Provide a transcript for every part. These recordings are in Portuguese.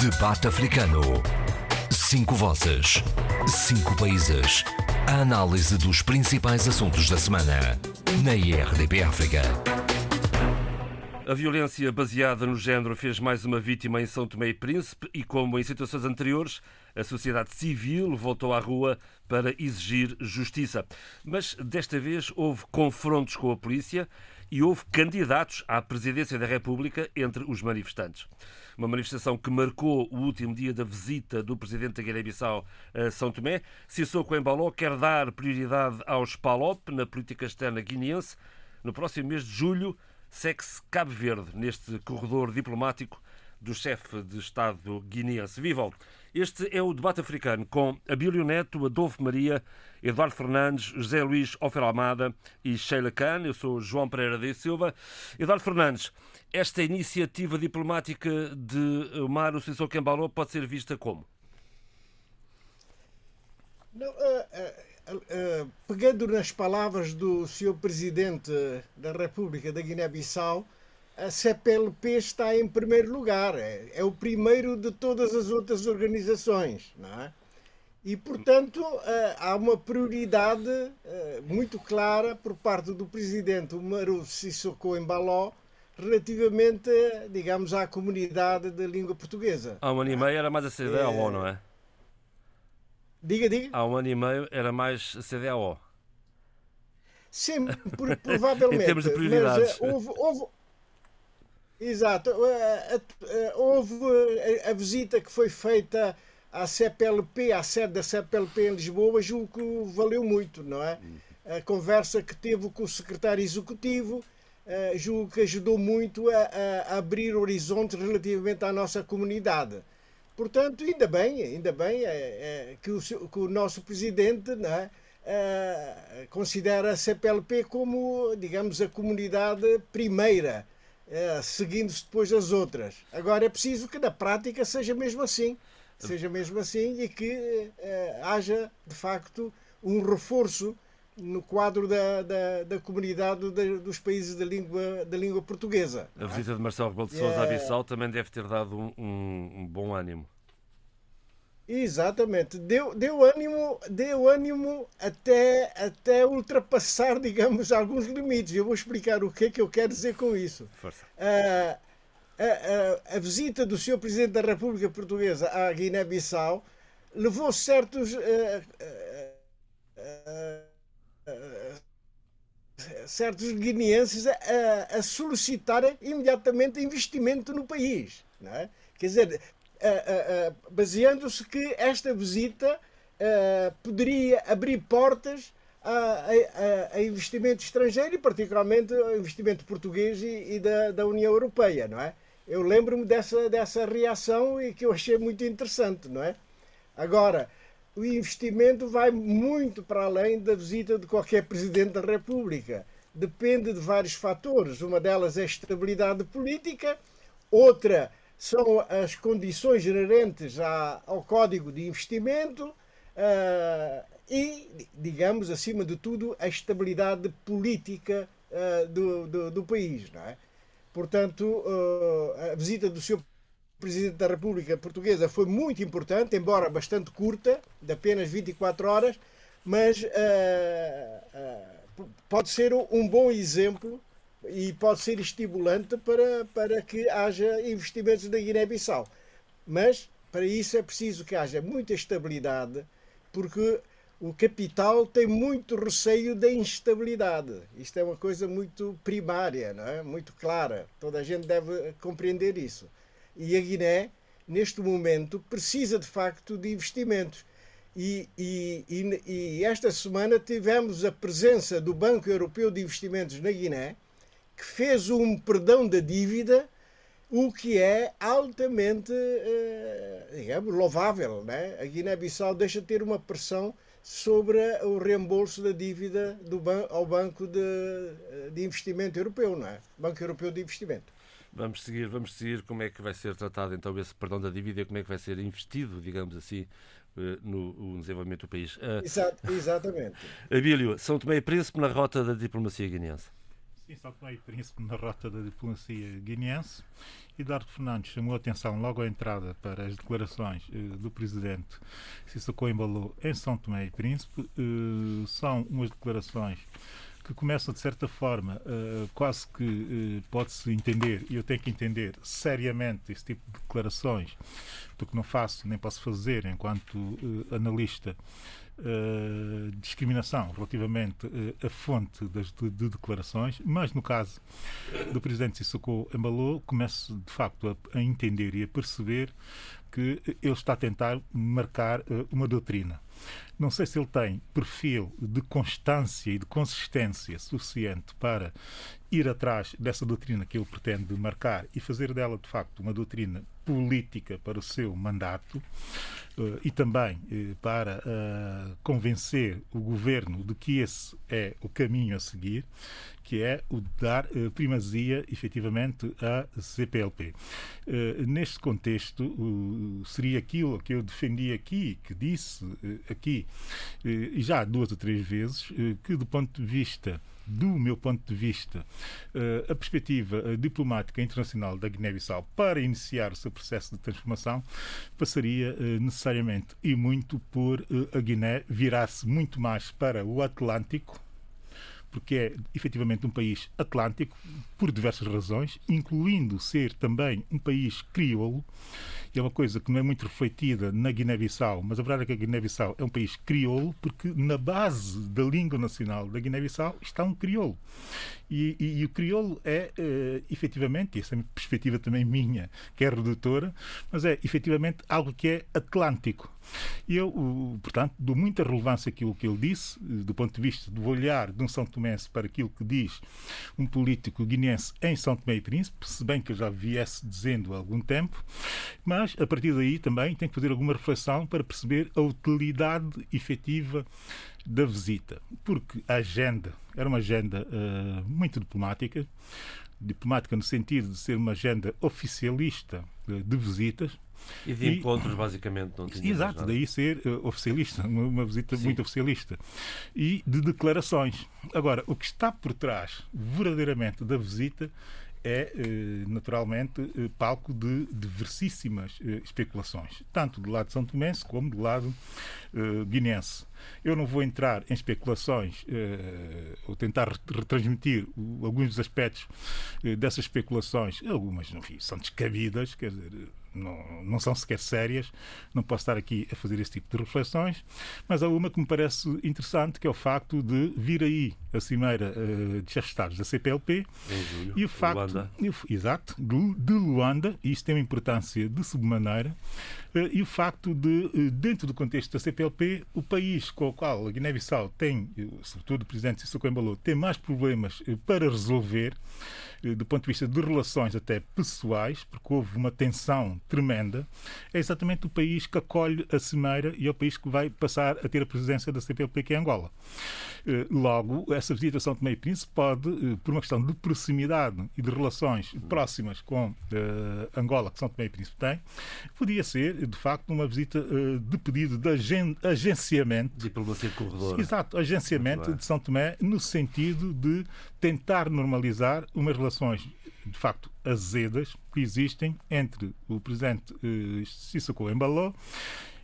Debate Africano. Cinco vozes. Cinco países. A análise dos principais assuntos da semana. Na IRDP África. A violência baseada no género fez mais uma vítima em São Tomé e Príncipe e, como em situações anteriores, a sociedade civil voltou à rua para exigir justiça. Mas desta vez houve confrontos com a polícia e houve candidatos à presidência da República entre os manifestantes. Uma manifestação que marcou o último dia da visita do presidente da Guiné-Bissau a São Tomé. Sissoko Embaló quer dar prioridade aos PALOP na política externa guineense. No próximo mês de julho, segue-se Cabo Verde neste corredor diplomático do chefe de Estado guineense. Vivam! Este é o debate africano com Abílio Neto, Adolfo Maria, Eduardo Fernandes, José Luís Ofer Almada e Sheila Khan. Eu sou João Pereira de Silva. Eduardo Fernandes, esta iniciativa diplomática de Mário Sissoko Embaló pode ser vista como? Não, uh, uh, uh, pegando nas palavras do Sr. Presidente da República da Guiné-Bissau, a CPLP está em primeiro lugar, é, é, o primeiro de todas as outras organizações, não é? E, portanto, há uma prioridade muito clara por parte do Presidente Umaru Sissoko Embaló relativamente, digamos, à comunidade da língua portuguesa. Há um ano e meio era mais a CDAO, é... não é? Diga, diga. Há um ano e meio era mais a CDAO. Sim, provavelmente. em termos de prioridades. Mas, houve, houve, Exato. Houve a visita que foi feita à CPLP, à sede da CPLP em Lisboa, julgo que valeu muito, não é? A conversa que teve com o secretário executivo, julgo que ajudou muito a, a abrir horizontes relativamente à nossa comunidade. Portanto, ainda bem, ainda bem é, é, que, o, que, o, nosso presidente é, considera a CPLP como, digamos, a comunidade primeira seguindo-se depois as outras. Agora é preciso que na prática seja mesmo assim, seja mesmo assim e que haja de facto um reforço no quadro da, da, da comunidade da, dos países da língua, da língua portuguesa. A visita de Marcelo Rebelo de Sousa é... a Bissau também deve ter dado um, um, um bom ânimo. Exatamente, deu, deu ânimo, deu ânimo até, até ultrapassar, digamos, alguns limites. Eu vou explicar o que é que eu quero dizer com isso. Força. Uh, a, a, a, visita do Sr. Presidente da República Portuguesa à Guiné-Bissau levou certos uh, uh, certos guineenses a, a imediatamente investimento no país. Não é? Quer dizer, baseando-se que esta visita poderia abrir portas a, a, investimento estrangeiro e particularmente ao investimento português e, e da, da, União Europeia, não é? Eu lembro-me dessa, dessa reação e que eu achei muito interessante, não é? Agora, o investimento vai muito para além da visita de qualquer Presidente da República. Depende de vários fatores. Uma delas é a estabilidade política, outra são as condições inerentes ao Código de Investimento uh, e, digamos, acima de tudo, a estabilidade política uh, do, do, do, país. É? Portanto, uh, a visita do Sr. Presidente da República Portuguesa foi muito importante, embora bastante curta, de apenas 24 horas, mas pode ser um bom exemplo e pode ser estimulante para, para que haja investimentos na Guiné-Bissau. Mas para isso é preciso que haja muita estabilidade, porque o capital tem muito receio da instabilidade. Isto é uma coisa muito primária, não é? muito clara. Toda a gente deve compreender isso. E a Guiné, neste momento, precisa de facto de investimentos. E, e, e, e esta semana tivemos a presença do Banco Europeu de Investimentos na Guiné, que fez um perdão da dívida, o que é altamente, eh, digamos, louvável. Né? A Guiné-Bissau deixa de ter uma pressão sobre o reembolso da dívida do ao Banco de, de Investimento Europeu, não é? Banco Europeu de Investimento. Vamos seguir, vamos seguir como é que vai ser tratado então esse perdão da dívida e como é que vai ser investido, digamos assim, eh, no, no desenvolvimento do país. Uh, exatamente. Abílio, São Tomé e Príncipe na rota da diplomacia guineense. Sim, São Tomé e Príncipe na rota da diplomacia guineense. Eduardo Fernandes chamou a atenção logo à entrada para as declarações eh, do presidente Sissoko Embalou em São Tomé e Príncipe. Eh, são umas declarações que começam, de certa forma, eh, quase que pode-se entender, e eu tenho que entender seriamente esse tipo de declarações, porque não faço nem posso fazer enquanto analista uh, discriminação relativamente uh, à fonte das, de, de, declarações, mas no caso do presidente Sissoko Embalou, começo de facto a, a, entender e a perceber que ele está a tentar marcar uh, uma doutrina. Não sei se ele tem perfil de constância e de consistência suficiente para ir atrás dessa doutrina que ele pretende marcar e fazer dela, de facto, uma doutrina política para o seu mandato uh, e também uh, para uh, convencer o governo de que esse é o caminho a seguir, que é o de dar primazia, efetivamente, à CPLP. neste contexto, seria aquilo que eu defendi aqui, que disse aqui, e já duas ou três vezes, que do ponto de vista do meu ponto de vista, eh, a perspectiva eh, diplomática internacional da Guiné-Bissau para iniciar o seu processo de transformação passaria eh, necessariamente e muito por a Guiné virar-se muito mais para o Atlântico porque é efetivamente um país atlântico por diversas razões, incluindo ser também um país crioulo, e é uma coisa que não é muito refletida na Guiné-Bissau, mas a verdade é que a Guiné-Bissau é um país crioulo, porque na base da língua nacional da Guiné-Bissau está um crioulo. E, e, e, o crioulo é, uh, efetivamente, e essa é uma perspectiva também minha, que é redutora, mas é efetivamente algo que é atlântico. E eu, portanto, dou muita relevância àquilo que ele disse, do ponto de vista do olhar de um São Tomense para aquilo que diz um político guinense em São Tomé e Príncipe, se bem que eu já viesse dizendo há algum tempo, mas a partir daí também tem que fazer alguma reflexão para perceber a utilidade efetiva da visita, porque a agenda era uma agenda uh, muito diplomática, diplomática no sentido de ser uma agenda oficialista uh, de visitas, e de encontros, e, basicamente, não tinha Exato, daí ser uh, oficialista, uma, uma visita Sim. muito oficialista. E de declarações. Agora, o que está por trás, verdadeiramente, da visita é, eh, naturalmente, eh, palco de diversíssimas especulações, tanto do lado São Tomé como do lado guinense. Eu não vou entrar em especulações ou tentar retransmitir alguns dos aspectos dessas especulações, algumas, enfim, são descabidas, quer dizer, não, não são sequer sérias, não posso estar aqui a fazer esse tipo de reflexões, mas há uma que me parece interessante, que é o facto de vir aí a cimeira uh, de chefes de Estados da CPLP julho, e o facto, Luanda. exato, de, de Luanda, e isso tem uma importância de sobremaneira, uh, e o facto de, uh, dentro do contexto da CPLP, o país com o qual a Guiné-Bissau tem, sobretudo o presidente Sissoko Embalo, tem mais problemas para resolver, do ponto de vista de relações até pessoais, porque houve uma tensão tremenda, é exatamente o país que acolhe a Cimeira e é o país que vai passar a ter a presidência da CPLP, que é Angola. Eh, logo, essa visita a São Tomé e Príncipe pode, eh, por uma questão de proximidade e de relações próximas com uh, Angola, que São Tomé e Príncipe tem, podia ser, de facto, uma visita uh, de pedido de agen agenciamento. Diplomacia de corredor. Exato, agenciamento de São Tomé no sentido de tentar normalizar umas relações de facto azedas que existem entre o presidente uh, Sissoko Embalo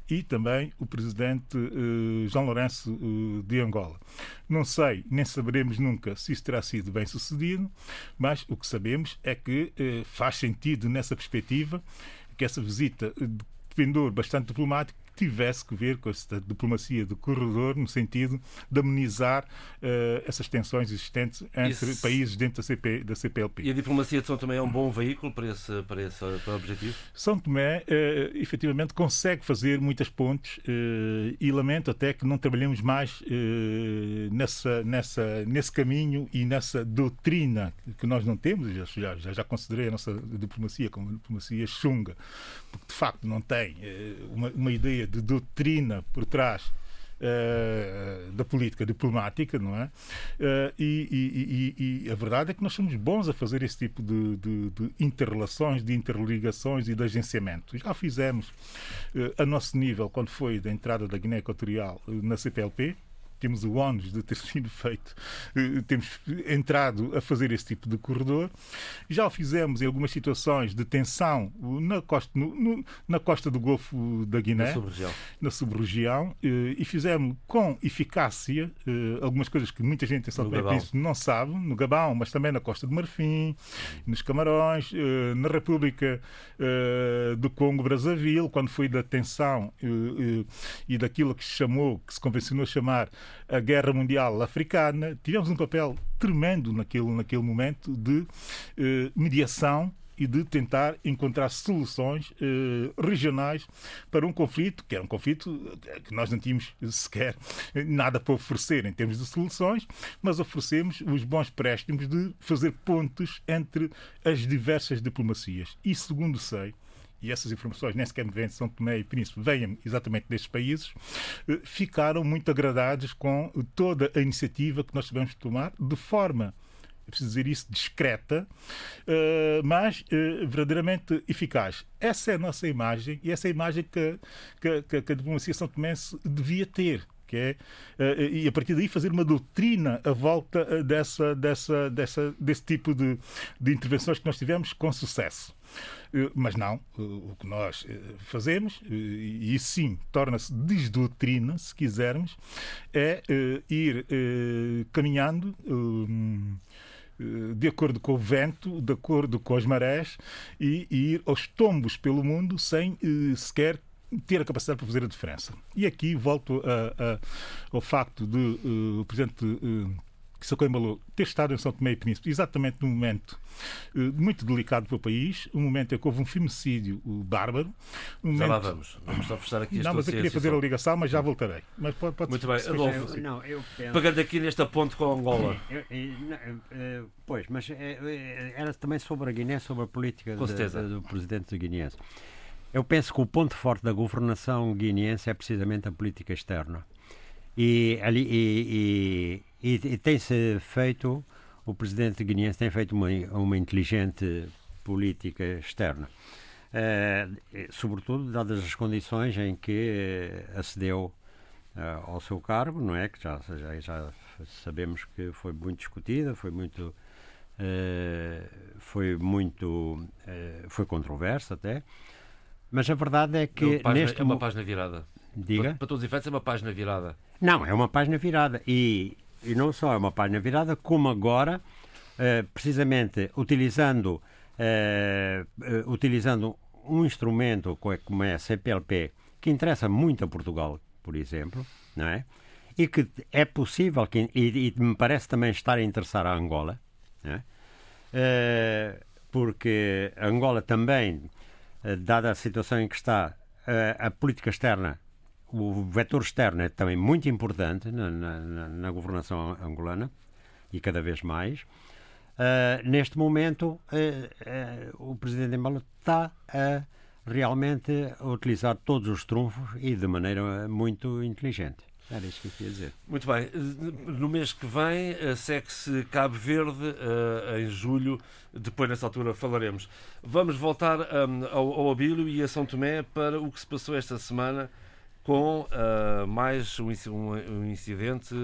e também o presidente uh, João Lourenço uh, de Angola. Não sei, nem saberemos nunca se isso terá sido bem sucedido, mas o que sabemos é que faz sentido nessa perspectiva que essa visita de pendor bastante diplomático tivesse que ver com esta diplomacia de corredor, no sentido de amenizar uh, essas tensões existentes entre Isso... países dentro da, CP, da CPLP. E a diplomacia de São Tomé é um bom veículo para esse, para esse, para o objetivo? São Tomé, uh, efetivamente, consegue fazer muitas pontes uh, e lamento até que não trabalhemos mais nessa, nessa, nesse caminho e nessa doutrina que nós não temos. Já, já, já considerei a nossa diplomacia como uma diplomacia chunga, porque de facto não tem uma, uma ideia de doutrina por trás uh, da política diplomática, não é? Uh, e, e, e, a verdade é que nós somos bons a fazer esse tipo de, de, de interrelações, de interligações e de agenciamento. Já fizemos uh, a nosso nível, quando foi da entrada da Guiné Equatorial na CPLP, temos o ónus de ter sido feito, eh, temos entrado a fazer esse tipo de corredor. Já o fizemos em algumas situações de tensão na costa, no, no, na costa do Golfo da Guiné, na sub-região, na sub eh, e fizemos com eficácia algumas coisas que muita gente em São Tomé não sabe, no Gabão, mas também na Costa do Marfim, nos Camarões, na República do Congo-Brazzaville, quando foi da tensão e daquilo que se chamou, que se convencionou chamar a Guerra Mundial Africana, tivemos um papel tremendo naquele, naquele momento de eh, mediação e de tentar encontrar soluções eh, regionais para um conflito, que era um conflito que nós não tínhamos sequer nada para oferecer em termos de soluções, mas oferecemos os bons préstimos de fazer pontes entre as diversas diplomacias. E, segundo sei, e essas informações nem sequer me vêm de São Tomé e Príncipe, vêm exatamente destes países, eh, ficaram muito agradados com toda a iniciativa que nós tivemos tomar, de forma é preciso dizer isso, discreta, eh, mas eh, verdadeiramente eficaz. Essa é a nossa imagem e essa é a imagem que, que, que a diplomacia são tomense devia ter que é, e a partir daí fazer uma doutrina à volta dessa, dessa, dessa, desse tipo de, de intervenções que nós tivemos com sucesso. Eh, mas não, eh, o que nós eh, fazemos, e isso sim torna-se desdoutrina, se quisermos, é ir caminhando de acordo com o vento, de acordo com as marés e, ir aos tombos pelo mundo sem sequer ter a capacidade para fazer a diferença. E aqui volto a, a, ao facto de uh, o Presidente uh, que Sacou Embalou ter estado em São Tomé e Príncipe exatamente num momento uh, muito delicado para o país, um momento em que houve um femicídio bárbaro. Um momento... Já lá vamos. Vamos só fechar aqui Não, mas eu queria fazer a ligação, mas já voltarei. Mas pode, pode muito bem. Adolfo, não, eu penso... pegando aqui nesta ponte com Angola. Eu, eu, eu, pois, mas eh, era também sobre a Guiné, sobre a política de, de, do presidente do Guiné. Eu penso que o ponto forte da governação guineense é precisamente a política externa. E, ali, e, e, e tem-se feito, o presidente guineense tem feito uma, uma inteligente política externa. Uh, sobretudo dadas as condições em que uh, acedeu uh, ao seu cargo, não é? Que já, já, já, sabemos que foi muito discutida, foi muito. foi muito. foi controversa até. Mas a verdade é que. É uma página, neste... é uma página virada. Diga. Para, para todos os efeitos, é uma página virada. Não, é uma página virada. E, e não só é uma página virada, como agora, uh, precisamente utilizando, uh, uh, utilizando um instrumento como é a CPLP, que interessa muito a Portugal, por exemplo, não é? E que é possível, que, e, e me parece também estar a interessar a Angola, é? porque a Angola também, dada a situação em que está, a política externa o vetor externo é também muito importante na, na, na governação angolana e cada vez mais. Uh, neste momento, uh, uh, o presidente Embalo está a realmente utilizar todos os trunfos e de maneira muito inteligente. Era isso que eu queria dizer. Muito bem. No mês que vem, segue-se Cabo Verde, em julho. Depois, nessa altura, falaremos. Vamos voltar um, ao, ao Abílio e a São Tomé para o que se passou esta semana com uh, mais um, um, incidente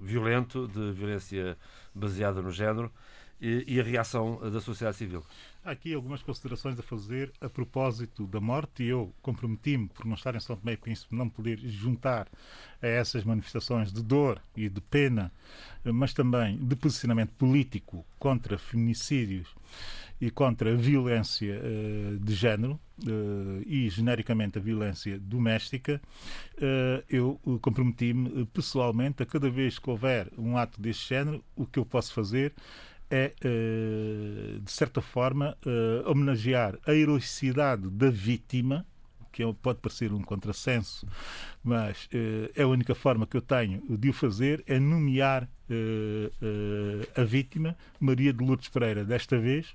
violento de violência baseada no género e, e, a reação da sociedade civil. Há aqui algumas considerações a fazer a propósito da morte e eu comprometi-me, por não estar em São Tomé e Príncipe, não poder juntar a essas manifestações de dor e de pena, mas também de posicionamento político contra feminicídios e contra a violência uh, de género uh, e, genericamente, a violência doméstica, uh, eu comprometi-me pessoalmente a cada vez que houver um ato deste género, o que eu posso fazer é, de certa forma, homenagear a heroicidade da vítima, que é pode parecer um contrassenso, mas é a única forma que eu tenho de o fazer é nomear uh, uh, a vítima, Maria de Lourdes Pereira, desta vez,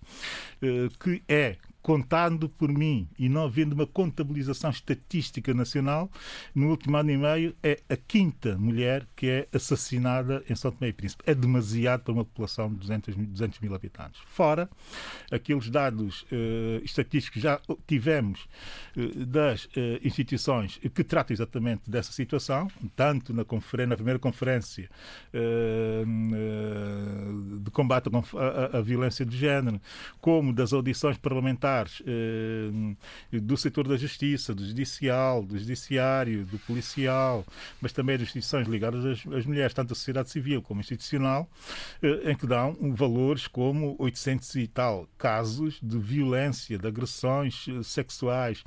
que é contando por mim e não havendo uma contabilização estatística nacional, no último ano e meio é a quinta mulher que é assassinada em São Tomé e Príncipe. É demasiado para uma população de 200, 200 mil habitantes. Fora aqueles dados uh, estatísticos que já tivemos uh, das uh, instituições que tratam exatamente dessa situação, tanto na, na primeira conferência de combate à violência de género, como das audições parlamentares do setor da justiça, do judicial, do judiciário, do policial, mas também das instituições ligadas às, às mulheres, tanto da sociedade civil como institucional, eh, em que dão valores como 800 e tal casos de violência, de agressões eh, sexuais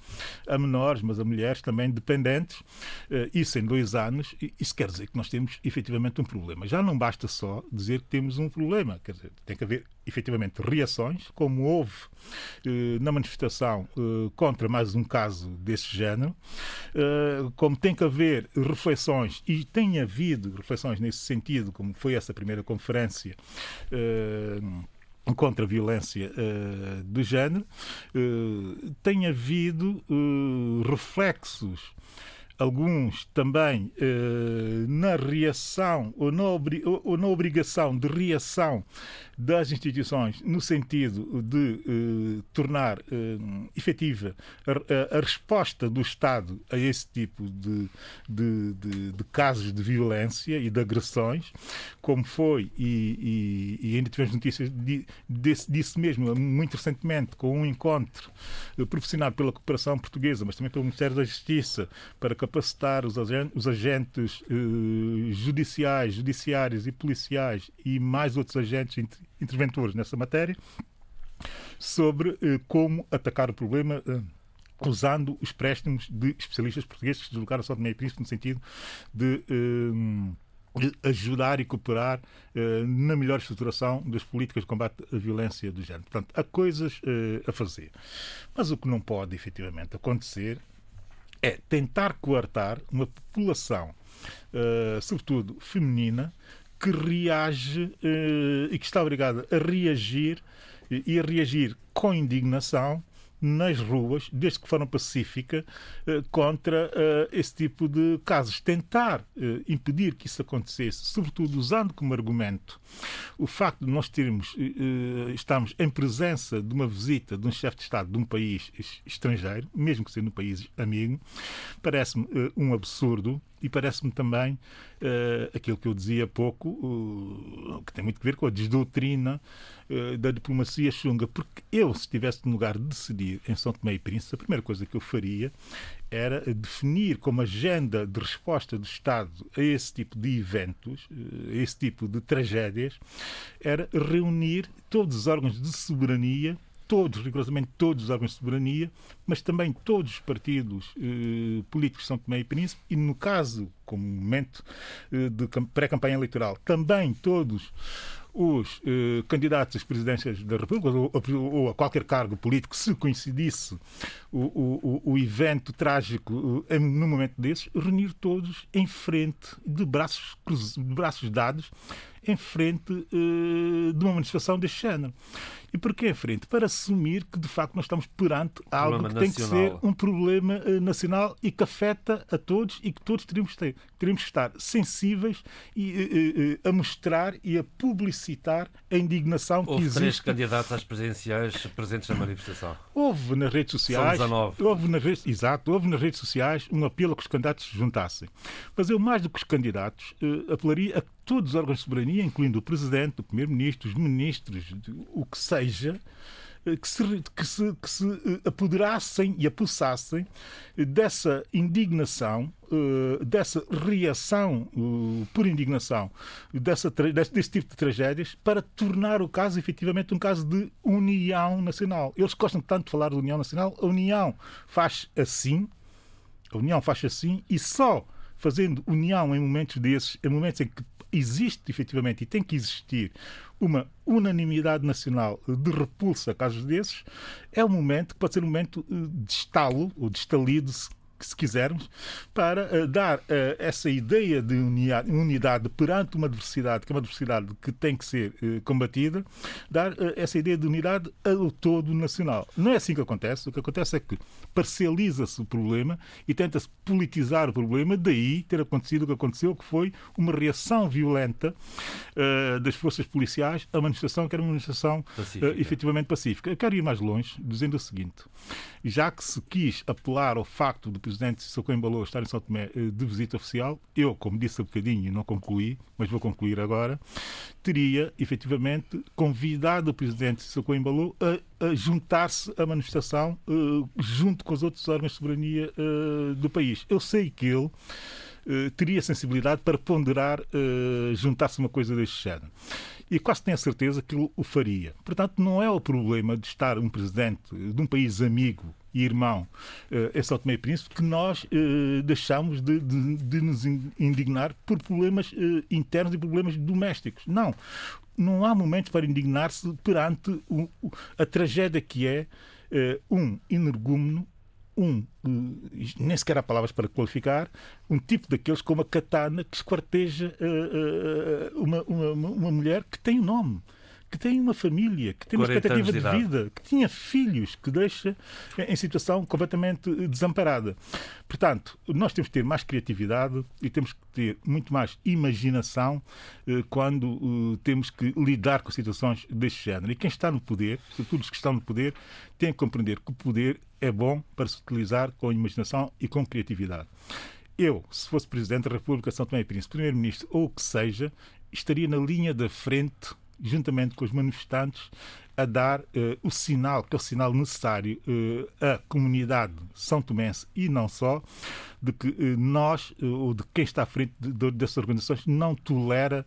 a menores, mas a mulheres também dependentes, eh, isso em dois anos, isso quer dizer que nós temos efetivamente um problema. Já não basta só dizer que temos um problema, quer dizer, tem que haver efetivamente reações, como houve eh, na manifestação eh, contra mais um caso desse género, eh, como tem que haver reflexões, e tem havido reflexões nesse sentido, como foi essa primeira conferência contra a violência uh, de género, uh, tem havido uh, reflexos alguns também eh, na reação ou na, ou na, obrigação de reação das instituições no sentido de eh, tornar eh, efetiva a, a, resposta do Estado a esse tipo de, de, de, de casos de violência e de agressões, como foi, e, e, e ainda tivemos notícias de, desse, disso mesmo muito recentemente, com um encontro eh, profissional pela cooperação portuguesa, mas também pelo Ministério da Justiça, para capacitar os agentes, os agentes eh, judiciais, judiciários e policiais e mais outros agentes interventores nessa matéria sobre eh, como atacar o problema eh, usando os préstimos de especialistas portugueses que se deslocaram só de meio príncipe no sentido de eh, ajudar e cooperar eh, na melhor estruturação das políticas de combate à violência do género. Portanto, há coisas eh, a fazer. Mas o que não pode efetivamente acontecer é tentar coartar uma população, uh, sobretudo feminina, que reage uh, e que está obrigada a reagir e a reagir com indignação nas ruas, desde que forma pacífica, eh, contra eh, esse tipo de casos. Tentar eh, impedir que isso acontecesse, sobretudo usando como argumento o facto de nós termos, estamos em presença de uma visita de um chefe de Estado de um país estrangeiro, mesmo que seja um país amigo, parece-me um absurdo e parece-me também uh, aquilo que eu dizia há pouco, uh, que tem muito a ver com a desdoutrina uh, da diplomacia chunga. Porque eu, se estivesse no lugar de decidir em São Tomé e Príncipe, a primeira coisa que eu faria era definir como agenda de resposta do Estado a esse tipo de eventos, a esse tipo de tragédias, era reunir todos os órgãos de soberania todos, rigorosamente todos os órgãos de soberania, mas também todos os partidos eh, políticos de São Tomé e Príncipe, e no caso, como momento eh, de pré-campanha eleitoral, também todos os eh, candidatos às presidências da República ou, ou, a qualquer cargo político, se coincidisse o, o, o evento trágico eh, no momento desses, reunir todos em frente, de braços, de braços dados, em frente eh, de uma manifestação deste género. E porquê em frente? Para assumir que, de facto, nós estamos perante algo que nacional. tem que ser um problema uh, nacional e que afeta a todos e que todos teríamos, ter, teríamos que estar sensíveis e, uh, uh, a mostrar e a publicitar a indignação houve que existe. Houve três candidatos às presidenciais presentes na manifestação. Houve nas redes sociais. Houve nas redes, exato, houve nas redes sociais um apelo a que os candidatos se juntassem. Mas eu, mais do que os candidatos, apelaria a todos os órgãos de soberania, incluindo o Presidente, o Primeiro-Ministro, os ministros, o que seja, eh, que se, que se, que se eh, apoderassem e apossassem dessa indignação, eh, dessa reação por indignação dessa, desse tipo de tragédias para tornar o caso efetivamente um caso de união nacional. Eles gostam tanto de falar de união nacional, a união faz assim, a união faz assim e só fazendo união em momentos desses, em momentos em que existe efetivamente e tem que existir uma unanimidade nacional de repulsa a casos desses, é um momento que pode ser um momento eh, de estalo ou de estalido, se quisermos, para uh, dar essa ideia de unidade, perante uma diversidade, que é uma diversidade que tem que ser combatida, dar essa ideia de unidade ao todo nacional. Não é assim que acontece. O que acontece é que parcializa-se o problema e tenta-se politizar o problema, daí ter acontecido o que aconteceu, que foi uma reação violenta das forças policiais uma manifestação que era uma manifestação efetivamente pacífica. Eu quero ir mais longe, dizendo o seguinte: já que se quis apelar ao facto do presidente Sissoko Embalou estar em São Tomé eh, de visita oficial, eu, como disse há bocadinho não concluí, mas vou concluir agora, teria efetivamente convidado o presidente Sissoko Embalou a, a juntar-se à manifestação uh, junto com os outros órgãos de soberania uh, do país. Eu sei que ele teria sensibilidade para ponderar juntar-se a uma coisa deste género e quase tenho a certeza que o faria. Portanto, não é o problema de estar um presidente de um país amigo e irmão em São Tomé e Príncipe que nós deixamos de, de, de, nos indignar por problemas internos e problemas domésticos. Não. Não há momento para indignar-se perante o, a tragédia que é um energúmeno um, nem sequer há palavras para qualificar, um tipo daqueles com uma katana que esquarteja uh, uh, uma, uma, uma mulher que tem um nome que tem uma família, que tem uma expectativa de, de vida, que tinha filhos, que deixa em situação completamente desamparada. Portanto, nós temos que ter mais criatividade e temos que ter muito mais imaginação eh, quando eh, temos que lidar com situações deste género. E quem está no poder, sobretudo os que estão no poder, têm que compreender que o poder é bom para se utilizar com imaginação e com criatividade. Eu, se fosse Presidente da República São Tomé e Príncipe, Primeiro-Ministro ou o que seja, estaria na linha da frente juntamente com os manifestantes, a dar uh, o sinal, que é o sinal necessário uh, à comunidade são tomense e não só, de que uh, nós, ou de quem está à frente de, de, dessas organizações, não tolera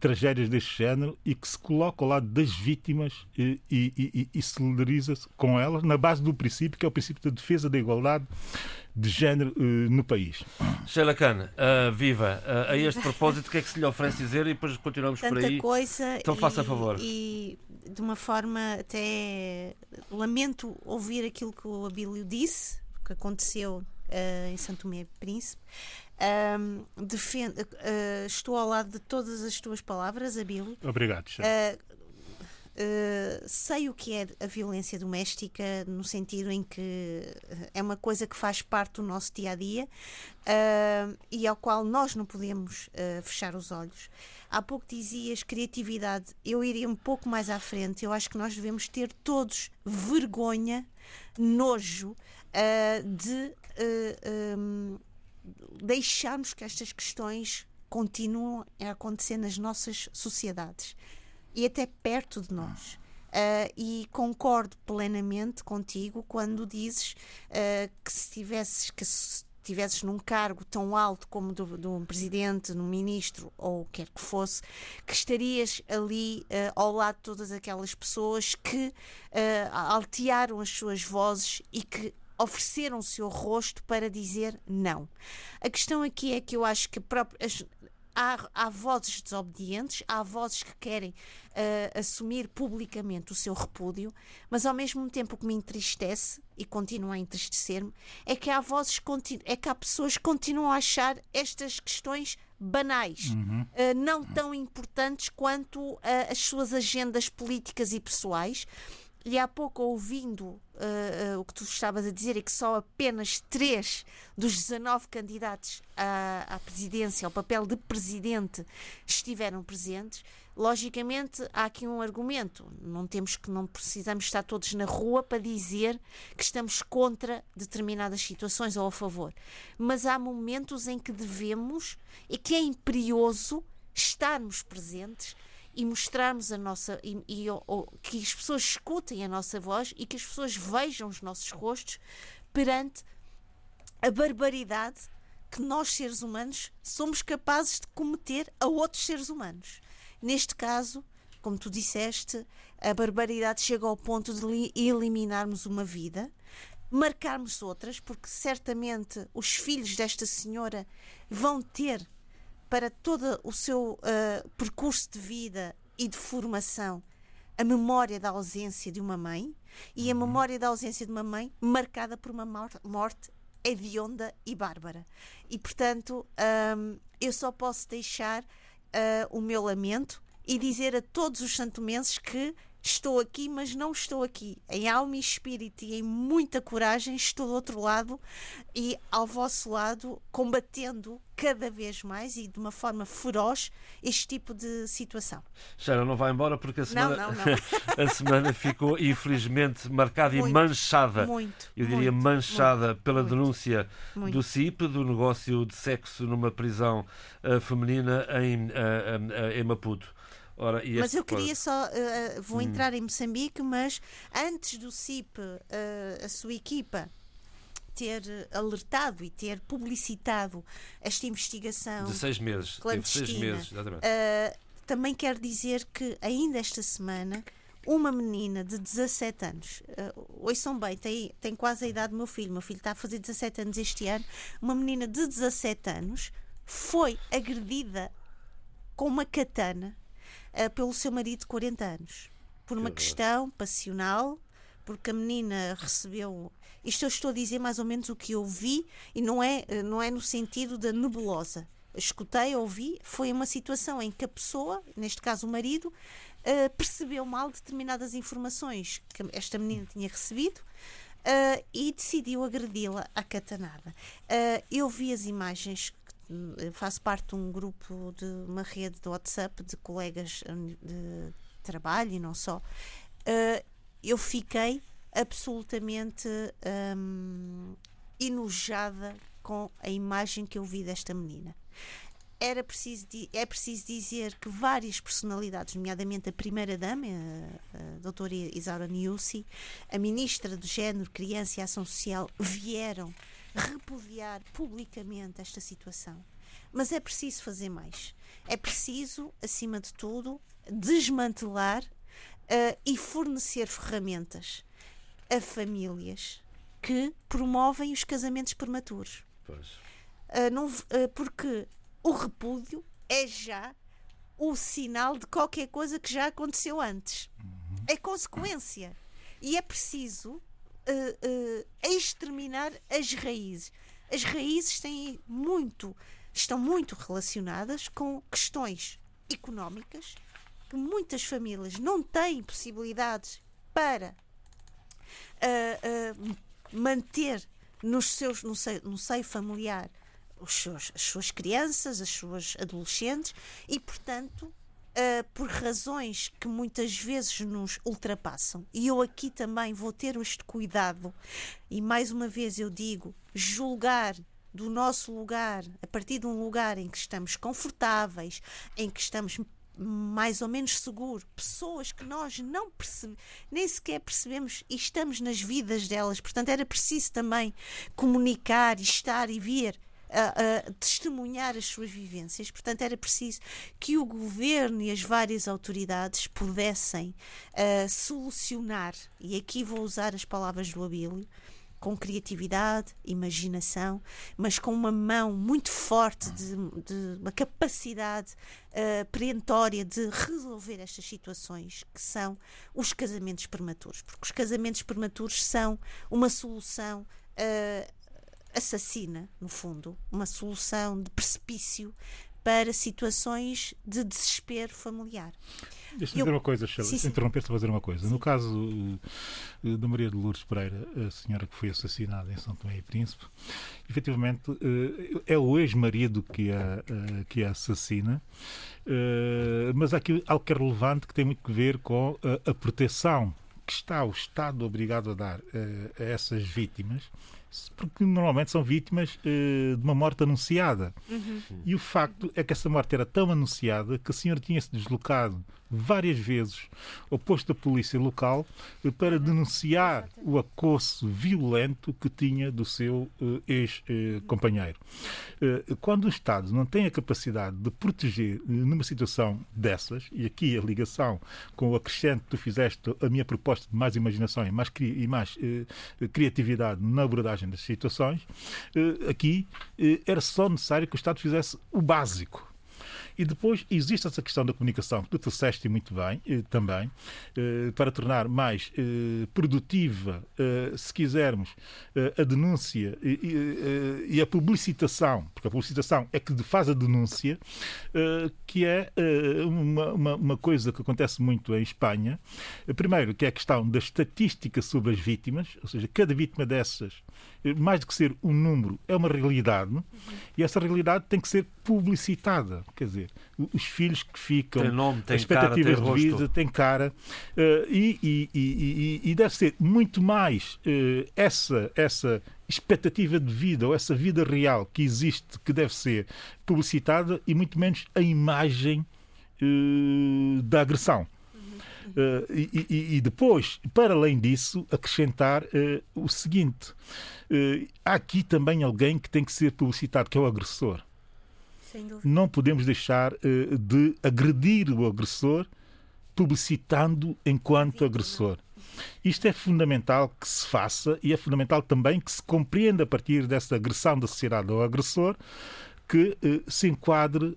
tragédias deste género e que se coloca ao lado das vítimas e, e, e, e solidariza-se com elas na base do princípio, que é o princípio da defesa da igualdade de género uh, no país. Sheila Khan, uh, viva! Uh, a este propósito, o que é que se lhe oferece dizer e depois continuamos Tanta por aí? coisa então faça a favor. E de uma forma até lamento ouvir aquilo que o Abílio disse, que aconteceu em Santo Tomé Príncipe. Um, defendo, uh, estou ao lado de todas as tuas palavras, Abílio. Obrigado. Uh, Uh, sei o que é a violência doméstica, no sentido em que é uma coisa que faz parte do nosso dia a dia e ao qual nós não podemos fechar os olhos. Há pouco dizias criatividade, eu iria um pouco mais à frente. Eu acho que nós devemos ter todos vergonha, nojo de um, deixarmos que estas questões continuem a acontecer nas nossas sociedades e até perto de nós. Uh, e concordo plenamente contigo quando dizes uh, que se tivesses que se tivesses num cargo tão alto como do, do um presidente, um ministro ou o que quer que fosse, que estarias ali uh, ao lado de todas aquelas pessoas que altearam as suas vozes e que ofereceram o seu rosto para dizer não. A questão aqui é que eu acho que as, há, há vozes desobedientes, há vozes que querem uh, assumir publicamente o seu repúdio, mas ao mesmo tempo o que me entristece e continua a entristecer-me é que há vozes é que há pessoas que continuam a achar estas questões banais, uhum. uh, não tão importantes quanto uh, as suas agendas políticas e pessoais. E há pouco, ouvindo uh, uh, o que tu estavas a dizer, é que só apenas três dos 19 candidatos à, à presidência, ao papel de presidente, estiveram presentes. Logicamente, há aqui um argumento. Não temos que não precisamos estar todos na rua para dizer que estamos contra determinadas situações ou a favor. Mas há momentos em que devemos e que é imperioso estarmos presentes e mostrarmos a nossa e, e ou, que as pessoas escutem a nossa voz e que as pessoas vejam os nossos rostos perante a barbaridade que nós seres humanos somos capazes de cometer a outros seres humanos. Neste caso, como tu disseste, a barbaridade chega ao ponto de eliminarmos uma vida, marcarmos outras, porque certamente os filhos desta senhora vão ter para todo o seu uh, percurso de vida e de formação a memória da ausência de uma mãe e a uhum. memória da ausência de uma mãe marcada por uma morte hedionda e bárbara. E, portanto, um, eu só posso deixar uh, o meu lamento e dizer a todos os santomenses que estou aqui, mas não estou aqui. Em alma e espírito e em muita coragem, estou do outro lado e ao vosso lado, combatendo cada vez mais e de uma forma feroz este tipo de situação. Sharon não vai embora porque a semana, não, não, não. a semana ficou infelizmente marcada muito, e manchada. Muito, eu diria muito, manchada muito, pela denúncia do CIP, do negócio de sexo numa prisão uh, feminina em, uh, uh, em Maputo. Ora, mas eu queria só. Uh, vou hum. entrar em Moçambique, mas antes do CIP, uh, a sua equipa ter alertado e ter publicitado esta investigação de seis meses, clandestina, seis meses, uh, também quero dizer que ainda esta semana uma menina de 17 anos, uh, ouçam bem, tem, tem quase a idade do meu filho, meu filho está a fazer 17 anos este ano, uma menina de 17 anos foi agredida com uma katana uh, pelo seu marido de 40 anos. Por uma que questão passional, porque a menina recebeu. Isto eu estou a dizer mais ou menos o que eu vi e não é, eh, não é no sentido da nebulosa. Escutei, ouvi, foi uma situação em que a pessoa, neste caso o marido, uh, percebeu mal determinadas informações que esta menina tinha recebido uh, e decidiu agredi-la à catanada. Uh, eu vi as imagens faço parte de um grupo de uma rede de WhatsApp de colegas hum, de trabalho e não só. Uh, eu fiquei absolutamente um, enojada com a imagem que eu vi desta menina. Era preciso, é preciso dizer que várias personalidades, nomeadamente a primeira-dama, a doutora Isaura Niusi, a ministra do Género, Criança e Ação Social, vieram repudiar publicamente esta situação. Mas é preciso fazer mais. É preciso, acima de tudo, desmantelar uh, e fornecer ferramentas a famílias que promovem os casamentos prematuros. Uh, não, uh, porque o repúdio é já o sinal de qualquer coisa que já aconteceu antes. Uhum. É consequência. E é preciso uh, uh, exterminar as raízes. As raízes têm muito, estão muito relacionadas com questões económicas que muitas famílias não têm possibilidades para uh, manter nos seus, no, seio, no seio familiar os seus, as suas crianças, as suas adolescentes e, portanto, uh, por razões que muitas vezes nos ultrapassam. E eu aqui também vou ter este cuidado, e mais uma vez eu digo: julgar do nosso lugar, a partir de um lugar em que estamos confortáveis, em que estamos mais ou menos seguro, pessoas que nós não percebemos, nem sequer percebemos e estamos nas vidas delas. Portanto, era preciso também comunicar, estar e ver a, a, testemunhar as suas vivências. Portanto, era preciso que o governo e as várias autoridades pudessem uh, solucionar, e aqui vou usar as palavras do Abílio, com criatividade, imaginação, mas com uma mão muito forte, de, de uma capacidade uh, perentória de resolver estas situações, que são os casamentos prematuros. Porque os casamentos prematuros são uma solução uh, assassina, no fundo, uma solução de precipício para situações de desespero familiar. Deixa-me dizer uma coisa, Sheila, interromper-te fazer uma coisa. Sim. No caso uh, da Maria de Lourdes Pereira, a senhora que foi assassinada em São Tomé e Príncipe, efetivamente uh, é o ex-marido que, a, uh, que a assassina, mas há aqui algo que é relevante que tem muito a ver com a proteção que está o Estado obrigado a dar a essas vítimas porque normalmente são vítimas uh, de uma morte anunciada. Uhum. E o facto é que essa morte era tão anunciada que a senhora tinha-se deslocado várias vezes ao posto da polícia local eh, para denunciar o acoso violento que tinha do seu uh, ex-companheiro. Uh, quando o Estado não tem a capacidade de proteger numa situação dessas, e aqui a ligação com o acrescente que tu fizeste, a minha proposta de mais imaginação e mais, e mais criatividade na abordagem das situações, aqui era só necessário que o Estado fizesse o básico E depois existe essa questão da comunicação, que tu trouxeste muito bem eh, também, eh, para tornar mais eh, produtiva, se quisermos, a denúncia e, e, a publicitação, porque a publicitação é que faz a denúncia, que é uma, uma, uma coisa que acontece muito em Espanha. Primeiro, que é a questão da estatística sobre as vítimas, ou seja, cada vítima dessas mais do que ser um número, é uma realidade uhum. e essa realidade tem que ser publicitada. Quer dizer, os filhos que ficam, tem nome, tem as expectativas cara, de vida, tem cara, uh, e, e, e, e, deve ser muito mais uh, essa, essa expectativa de vida ou essa vida real que existe, que deve ser publicitada, e muito menos a imagem uh, da agressão. Uh, e, e, e, depois, para além disso, acrescentar uh, o seguinte: uh, há aqui também alguém que tem que ser publicitado, que é o agressor. Não podemos deixar de agredir o agressor publicitando enquanto agressor. Isto é fundamental que se faça e é fundamental também que se compreenda a partir dessa agressão da sociedade ao agressor que se enquadre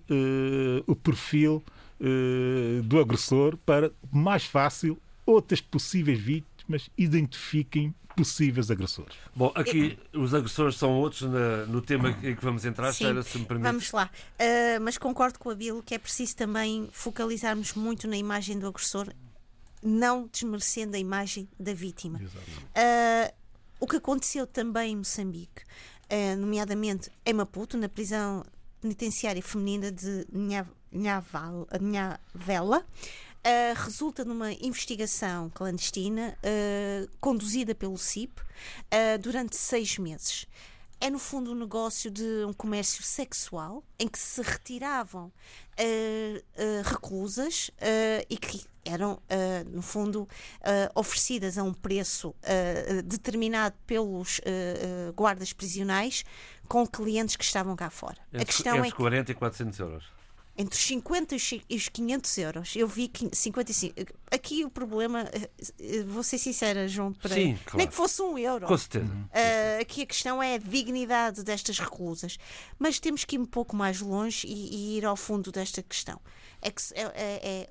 o perfil uh, do agressor para mais fácil outras possíveis vítimas identifiquem possíveis agressores. Bom, aqui os agressores são outros na, no tema em que vamos entrar, Sim, se me permite. Vamos lá. Uh, mas concordo com a Bill que é preciso também focalizarmos muito na imagem do agressor, não desmerecendo a imagem da vítima. Uh, o que aconteceu também em Moçambique, uh, nomeadamente em Maputo, na prisão penitenciária feminina de Nhavela, Uh, resulta numa investigação clandestina uh, conduzida pelo CIP uh, durante seis meses. É, no fundo, um negócio de um comércio sexual em que se retiravam reclusas e que eram, no fundo, oferecidas a um preço determinado pelos guardas prisionais com clientes que estavam cá fora. Entre, a questão entre é 40 e 400 euros entre os 50 e os 500 euros. Eu vi 55. Aqui o problema, eh, eh, vou ser sincera, João Pereira, Sim, claro. nem que fosse um euro. Com certeza. Uh, aqui a questão é a dignidade destas reclusas. Mas temos que ir um pouco mais longe e, e ir ao fundo desta questão. É que é, é, é,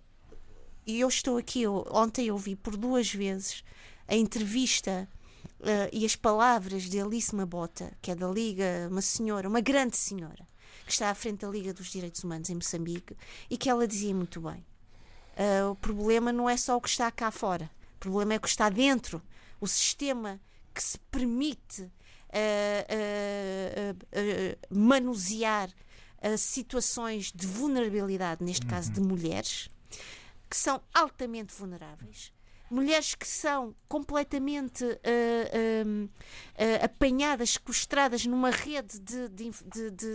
e eu estou aqui, eu, ontem eu vi por duas vezes a entrevista uh, e as palavras de Alice Mabota, que é da Liga, uma senhora, uma grande senhora que está à frente da Liga dos Direitos Humanos em Moçambique, e que ela dizia muito bem: uh, o problema não é só o que está cá fora, o problema é o que está dentro, o sistema que se permite uh, uh, manusear situações de vulnerabilidade, neste uhum. caso de mulheres, que são altamente vulneráveis mulheres que são completamente uh, uh, uh, apanhadas, sequestradas numa rede de, de,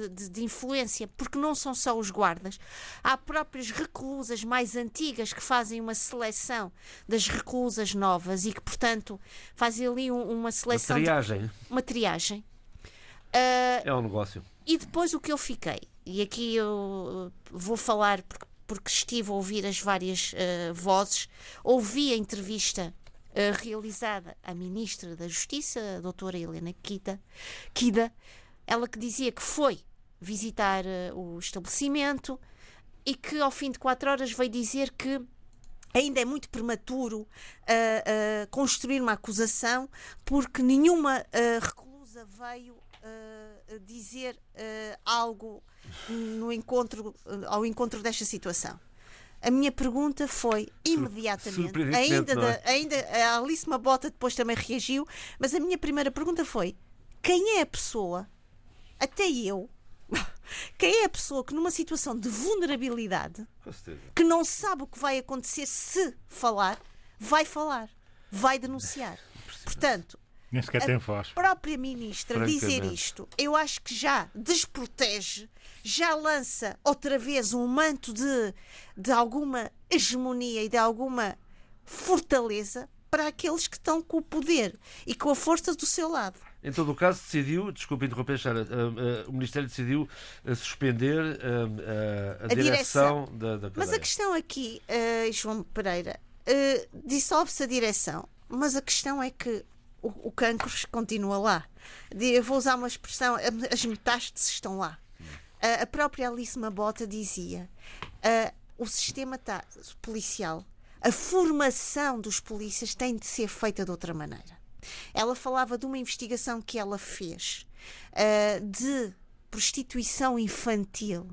de, de, influência, porque não são só os guardas. Há próprias reclusas mais antigas que fazem uma seleção das reclusas novas e que, portanto, fazem ali um, uma seleção. Uma triagem. uma triagem. é um negócio. E depois o que eu fiquei, e aqui eu vou falar porque porque estive a ouvir as várias uh, vozes, ouvi a entrevista uh, realizada à Ministra da Justiça, a doutora Helena Kida, Kida ela que dizia que foi visitar uh, o estabelecimento e que ao fim de quatro horas veio dizer que ainda é muito prematuro construir uma acusação porque nenhuma reclusa veio dizer algo no encontro, ao encontro desta situação. A minha pergunta foi imediatamente, ainda, da, é? ainda a Alice Mabota depois também reagiu, mas a minha primeira pergunta foi: quem é a pessoa, até eu, quem é a pessoa que numa situação de vulnerabilidade, que não sabe o que vai acontecer se falar, vai falar, vai denunciar? Portanto, nem sequer tem voz. A própria ministra dizer isto, eu acho que já desprotege, já lança outra vez um manto de, de alguma hegemonia e de alguma fortaleza para aqueles que estão com o poder e com a força do seu lado. Em todo o caso, decidiu, desculpe interromper, Sara, uh, uh, o Ministério decidiu uh, suspender a, a, direção, direção, da, da Mas a questão aqui, João Pereira, dissolve-se a direção, mas a questão é que o, o cancro continua lá. Eu vou usar uma expressão, as metástases estão lá. a, a própria Alice Mabota dizia uh, o sistema tá, policial, a formação dos polícias tem de ser feita de outra maneira. Ela falava de uma investigação que ela fez uh, de prostituição infantil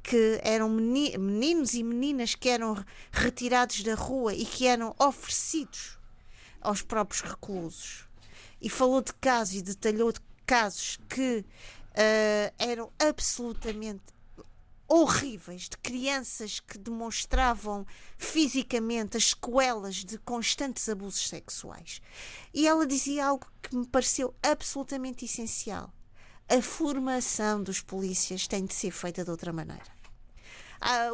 que eram meninos e meninas que eram retirados da rua e que eram oferecidos aos próprios reclusos. E falou de casos e detalhou de casos que uh, eram absolutamente horríveis de crianças que demonstravam fisicamente as sequelas de constantes abusos sexuais. E ela dizia algo que me pareceu absolutamente essencial. A formação dos polícias tem de ser feita de outra maneira. A,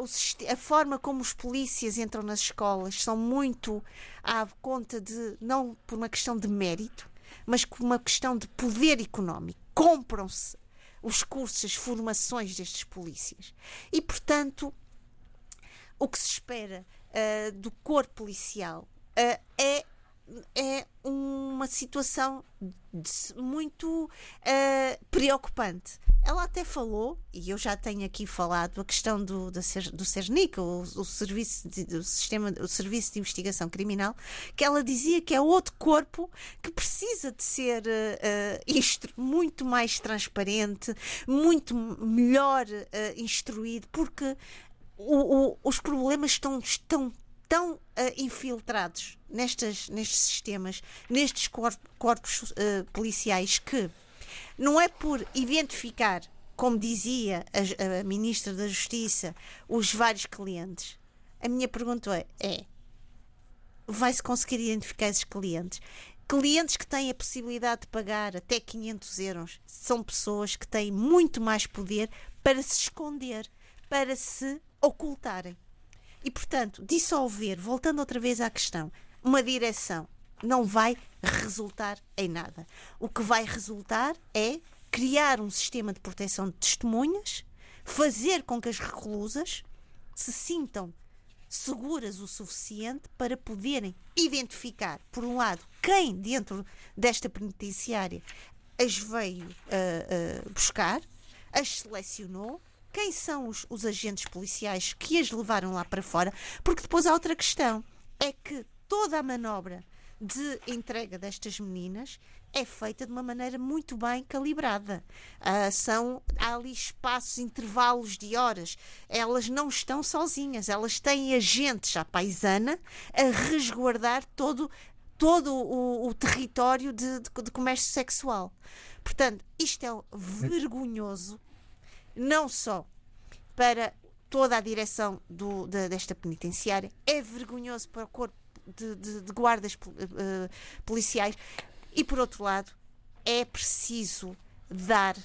a, forma como os polícias entram nas escolas são muito à conta de, não por uma questão de mérito, mas por uma questão de poder económico. Compram-se os cursos, as formações destes polícias. E, portanto, o que se espera uh, do corpo policial uh, é é uma situação muito uh, preocupante. Ela até falou, e eu já tenho aqui falado, a questão do, do, do CERNIC, o, o, serviço de, do sistema, o Serviço de Investigação Criminal, que ela dizia que é outro corpo que precisa de ser uh, muito mais transparente, muito melhor uh, instruído, porque o, o, os problemas estão, estão tão uh, infiltrados nestes, nestes sistemas, nestes corpos, corpos uh, policiais, que não é por identificar, como dizia a, a, Ministra da Justiça, os vários clientes. A minha pergunta é: é vai-se conseguir identificar esses clientes? Clientes que têm a possibilidade de pagar até 500 euros são pessoas que têm muito mais poder para se esconder, para se ocultarem. E, portanto, dissolver, voltando outra vez à questão, uma direção não vai resultar em nada. O que vai resultar é criar um sistema de proteção de testemunhas, fazer com que as reclusas se sintam seguras o suficiente para poderem identificar, por um lado, quem dentro desta penitenciária as veio uh, uh, buscar, as selecionou quem são os, os agentes policiais que as levaram lá para fora, porque depois há outra questão: é que toda a manobra de entrega destas meninas é feita de uma maneira muito bem calibrada. Uh, são, há ali espaços, intervalos de horas. Elas não estão sozinhas, elas têm agentes à paisana a resguardar todo, todo o, o território de, de, de comércio sexual. Portanto, isto é vergonhoso não só para toda a direção do, de, desta penitenciária, é vergonhoso para o corpo de, de, de guardas uh, policiais e, por outro lado, é preciso dar,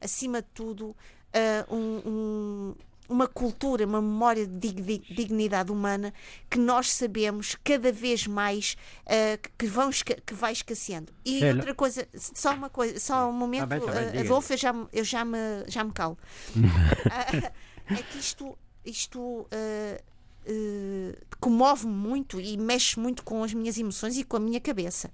acima de tudo, uh, um, um, uma cultura, uma memória de dignidade humana que nós sabemos cada vez mais uh, que, vão, que vai escasseando. E outra coisa, só uma coisa, só um momento, tá bem, tá bem, uh, Adolfo, eu já, eu já me, já me calo. uh, é que isto, isto uh, comove-me muito e mexe muito com as minhas emoções e com a minha cabeça.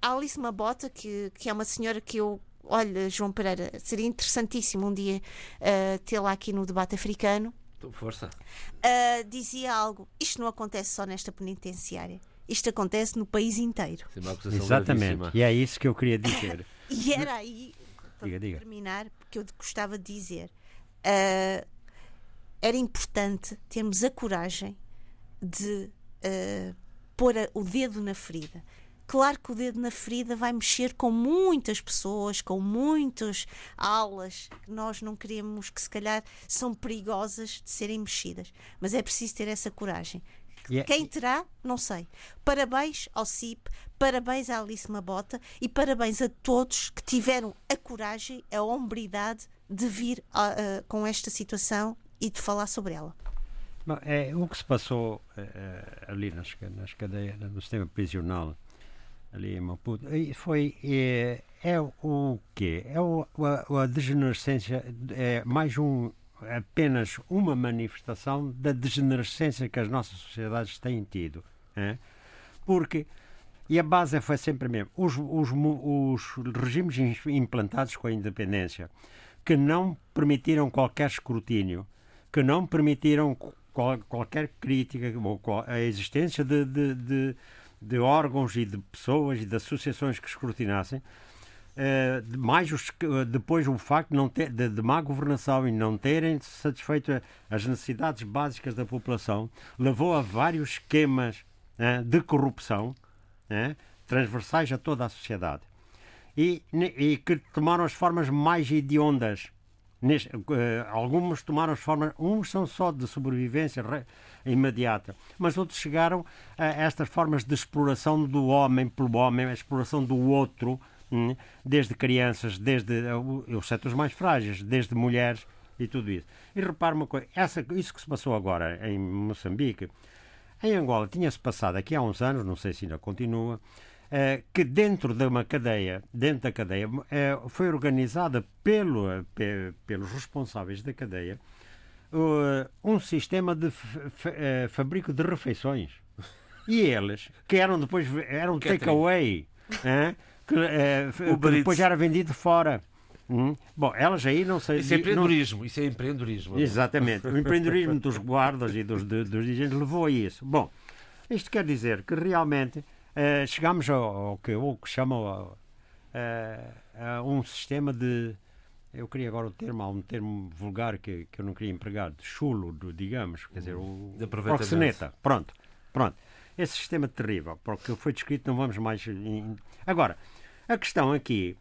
a Alice Mabota, que, que é uma senhora que eu olha, João Pereira, seria interessantíssimo um dia uh, tê-la aqui no debate africano. Então, força. Uh, dizia algo. Isto não acontece só nesta penitenciária. Isto acontece no país inteiro. Exatamente. E é isso que eu queria dizer. e era aí, para diga, diga. terminar, que eu gostava de dizer. Uh, era importante termos a coragem de uh, pôr a, o dedo na ferida. Claro que o dedo na ferida vai mexer com muitas pessoas, com muitas aulas que nós não queremos, que se calhar são perigosas de serem mexidas. Mas é preciso ter essa coragem. Yeah. Quem terá, não sei. Parabéns ao CIP, parabéns à Alice Mabota e parabéns a todos que tiveram a coragem, a hombridade de vir uh, uh, com esta situação e de falar sobre ela. Bom, é, o que se passou uh, ali nas, nas cadeias, no sistema prisional ali Maputo, foi, é, é o quê? É o, a, a degenerescência, é mais um, apenas uma manifestação da degenerescência que as nossas sociedades têm tido. É? Porque, e a base foi sempre a mesma, os, os, os regimes implantados com a independência que não permitiram qualquer escrutínio, que não permitiram qual, qualquer crítica, ou a existência de, de, de, de, órgãos e de pessoas e de associações que escrutinassem. Uh, mais os, depois o facto de, não ter, de, de má governação e não terem satisfeito as necessidades básicas da população levou a vários esquemas de corrupção transversais a toda a sociedade e, e que tomaram as formas mais hediondas. Neste, uh, alguns tomaram as formas, uns são só de sobrevivência re, imediata, mas outros chegaram a estas formas de exploração do homem pelo homem, a exploração do outro, hum, desde crianças, desde uh, os setores mais frágeis, desde mulheres e tudo isso. E repare uma coisa, essa, isso que se passou agora em Moçambique, em Angola tinha-se passado aqui há uns anos, não sei se ainda continua, eh, que dentro de uma cadeia, dentro da cadeia, eh, foi organizada pelo, pelos responsáveis da cadeia um sistema de fabrico de refeições. E eles, que eram depois eram takeaway, que, que depois era vendido fora. Hum. Bom, elas aí não sei. Isso é empreendedorismo. Não... Isso é empreendedorismo. Exatamente. O empreendedorismo dos guardas e dos, dos dirigentes levou a isso. Bom, isto quer dizer que realmente uh, chegamos ao, ao, que eu chamo a, um sistema de. Eu queria agora o termo, há um termo vulgar que, que eu não queria empregar, de chulo, de, digamos, quer dizer, o proxeneta. Pronto, pronto. Esse sistema terrível, porque foi descrito, não vamos mais. Agora, a questão aqui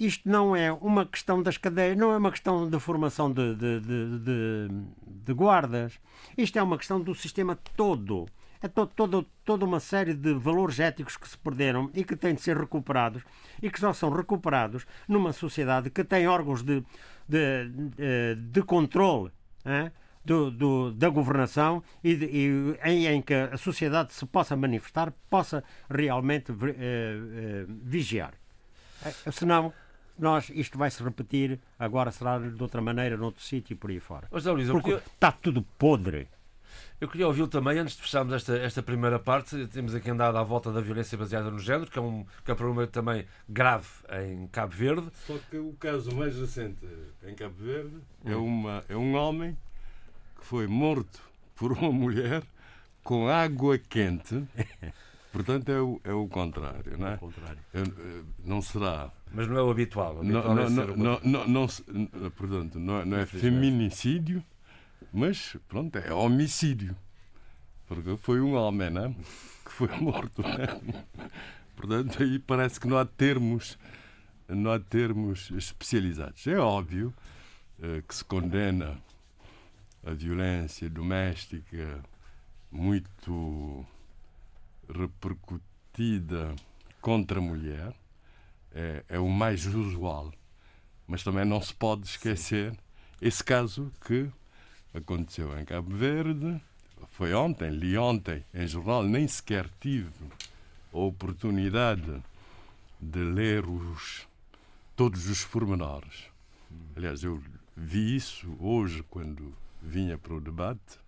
isto não é uma questão das cadeias, não é uma questão de formação de, de, de, de guardas. Isto é uma questão do sistema todo. É to, todo, toda uma série de valores éticos que se perderam e que têm de ser recuperados e que só são recuperados numa sociedade que tem órgãos de, de, de, de controle. Hein? Do, do, da governação e, de, e em, em, que a sociedade se possa manifestar, possa realmente uh, uh, vigiar. Uh, senão, nós, isto vai se repetir, agora será de outra maneira, noutro sítio e por aí fora. Porque está tudo podre. Eu queria ouvi-lo também, antes de fecharmos esta, esta primeira parte, temos aqui andado à volta da violência baseada no género, que é um, que é um problema também grave em Cabo Verde. Só que o caso mais recente em Cabo Verde é, hum. uma, é um homem que foi morto por uma mulher com água quente Portanto, é o, é o contrário, não é? é o contrário. Eu, eh, não será. Mas não é o habitual. O habitual não, é não, não, não, não, portanto, não, não é feminicídio, mas pronto, é homicídio. Porque foi um homem, não é? Que foi morto. É? Portanto, aí parece que não há termos, não há termos especializados. É óbvio eh, que se condena a violência doméstica muito repercutida contra a mulher é, é o mais usual. Mas também não se pode esquecer Sim. esse caso que aconteceu em Cabo Verde. Foi ontem, li ontem em jornal, nem sequer tive a oportunidade de ler os, todos os pormenores. Aliás, eu vi isso hoje quando vinha para o debate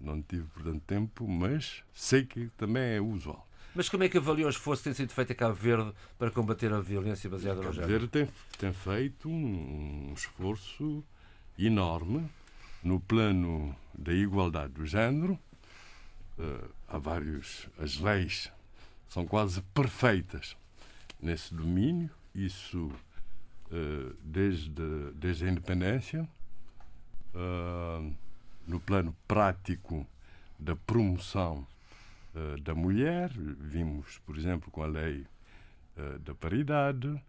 não tive, portanto, tempo, mas sei que também é usual. Mas como é que avalia o esforço que tem sido feito a Cabo Verde para combater a violência baseada no género? Cabo Verde tem, tem feito um, um esforço enorme no plano da igualdade do género. Uh, há vários. As leis são quase perfeitas nesse domínio. Isso uh, desde, desde a independência. Uh, no plano prático da promoção da mulher. Vimos, por exemplo, com a lei da paridade,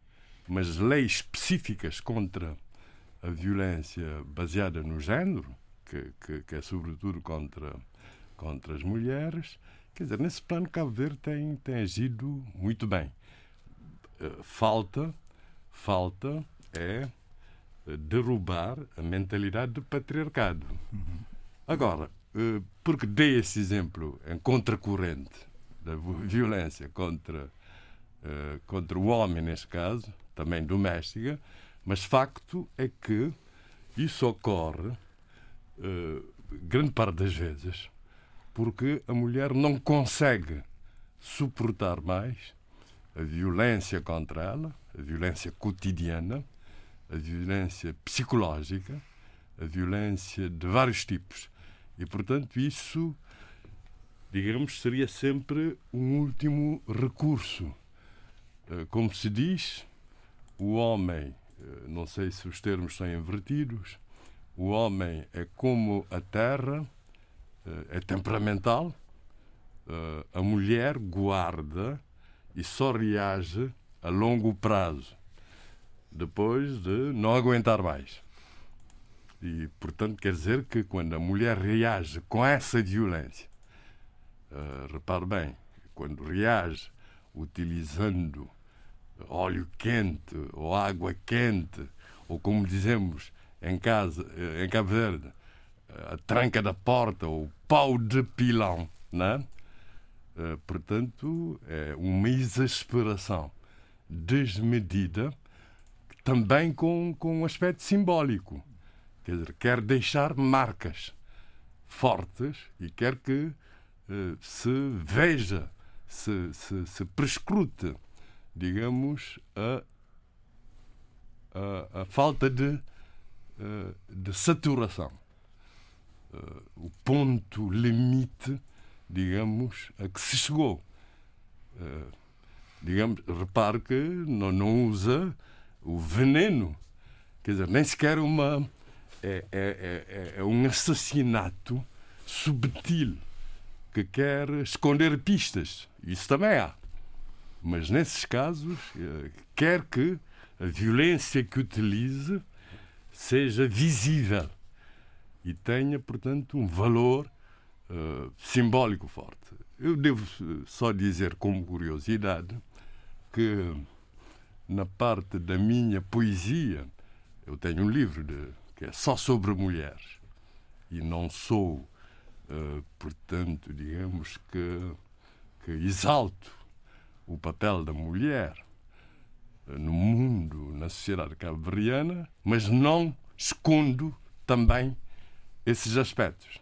mas leis específicas contra a violência baseada no género, que, que, que, é sobretudo contra, contra as mulheres. Quer dizer, nesse plano, Cabo Verde tem, tem agido muito bem. Uh, falta, falta é derrubar a mentalidade do patriarcado. Uhum. Agora, eh, porque dei esse exemplo em contracorrente da violência contra, eh, contra o homem, neste caso, também doméstica, mas facto é que isso ocorre eh, grande parte das vezes porque a mulher não consegue suportar mais a violência contra ela, a violência cotidiana, a violência psicológica, a violência de vários tipos. E, portanto, isso, digamos, seria sempre um último recurso. Eh, como se diz, o homem, não sei se os termos são invertidos, o homem é como a terra, eh, é temperamental, a mulher guarda e só reage a longo prazo, depois de não aguentar mais. E, portanto, quer dizer que quando a mulher reage com essa violência, repare bem, quando reage utilizando óleo quente ou água quente, ou como dizemos em casa, eh, em Cabo Verde, a tranca da porta ou pau de pilão, né? Uh, portanto, é uma exasperação desmedida, também com, com um aspecto simbólico. Quer dizer, quer deixar marcas fortes e quer que se veja, se, se, se prescrute digamos, a, a, a falta de, eh, de saturação. Eh, o ponto limite, digamos, a que se chegou. Eh, digamos, repare que não, não usa o veneno, quer dizer, nem sequer uma. É, é, é, é um assassinato subtil que quer esconder pistas. Isso também há. Mas nesses casos, eh, quer que a violência que utilize seja visível e tenha, portanto, um valor uh, simbólico forte. Eu devo eh, só dizer, como curiosidade, que na parte da minha poesia, eu tenho um livro de, que é só sobre mulheres e não sou, uh, portanto, digamos que, que exalto o papel da mulher no mundo, na sociedade cabo-verdiana, mas não escondo também esses aspectos.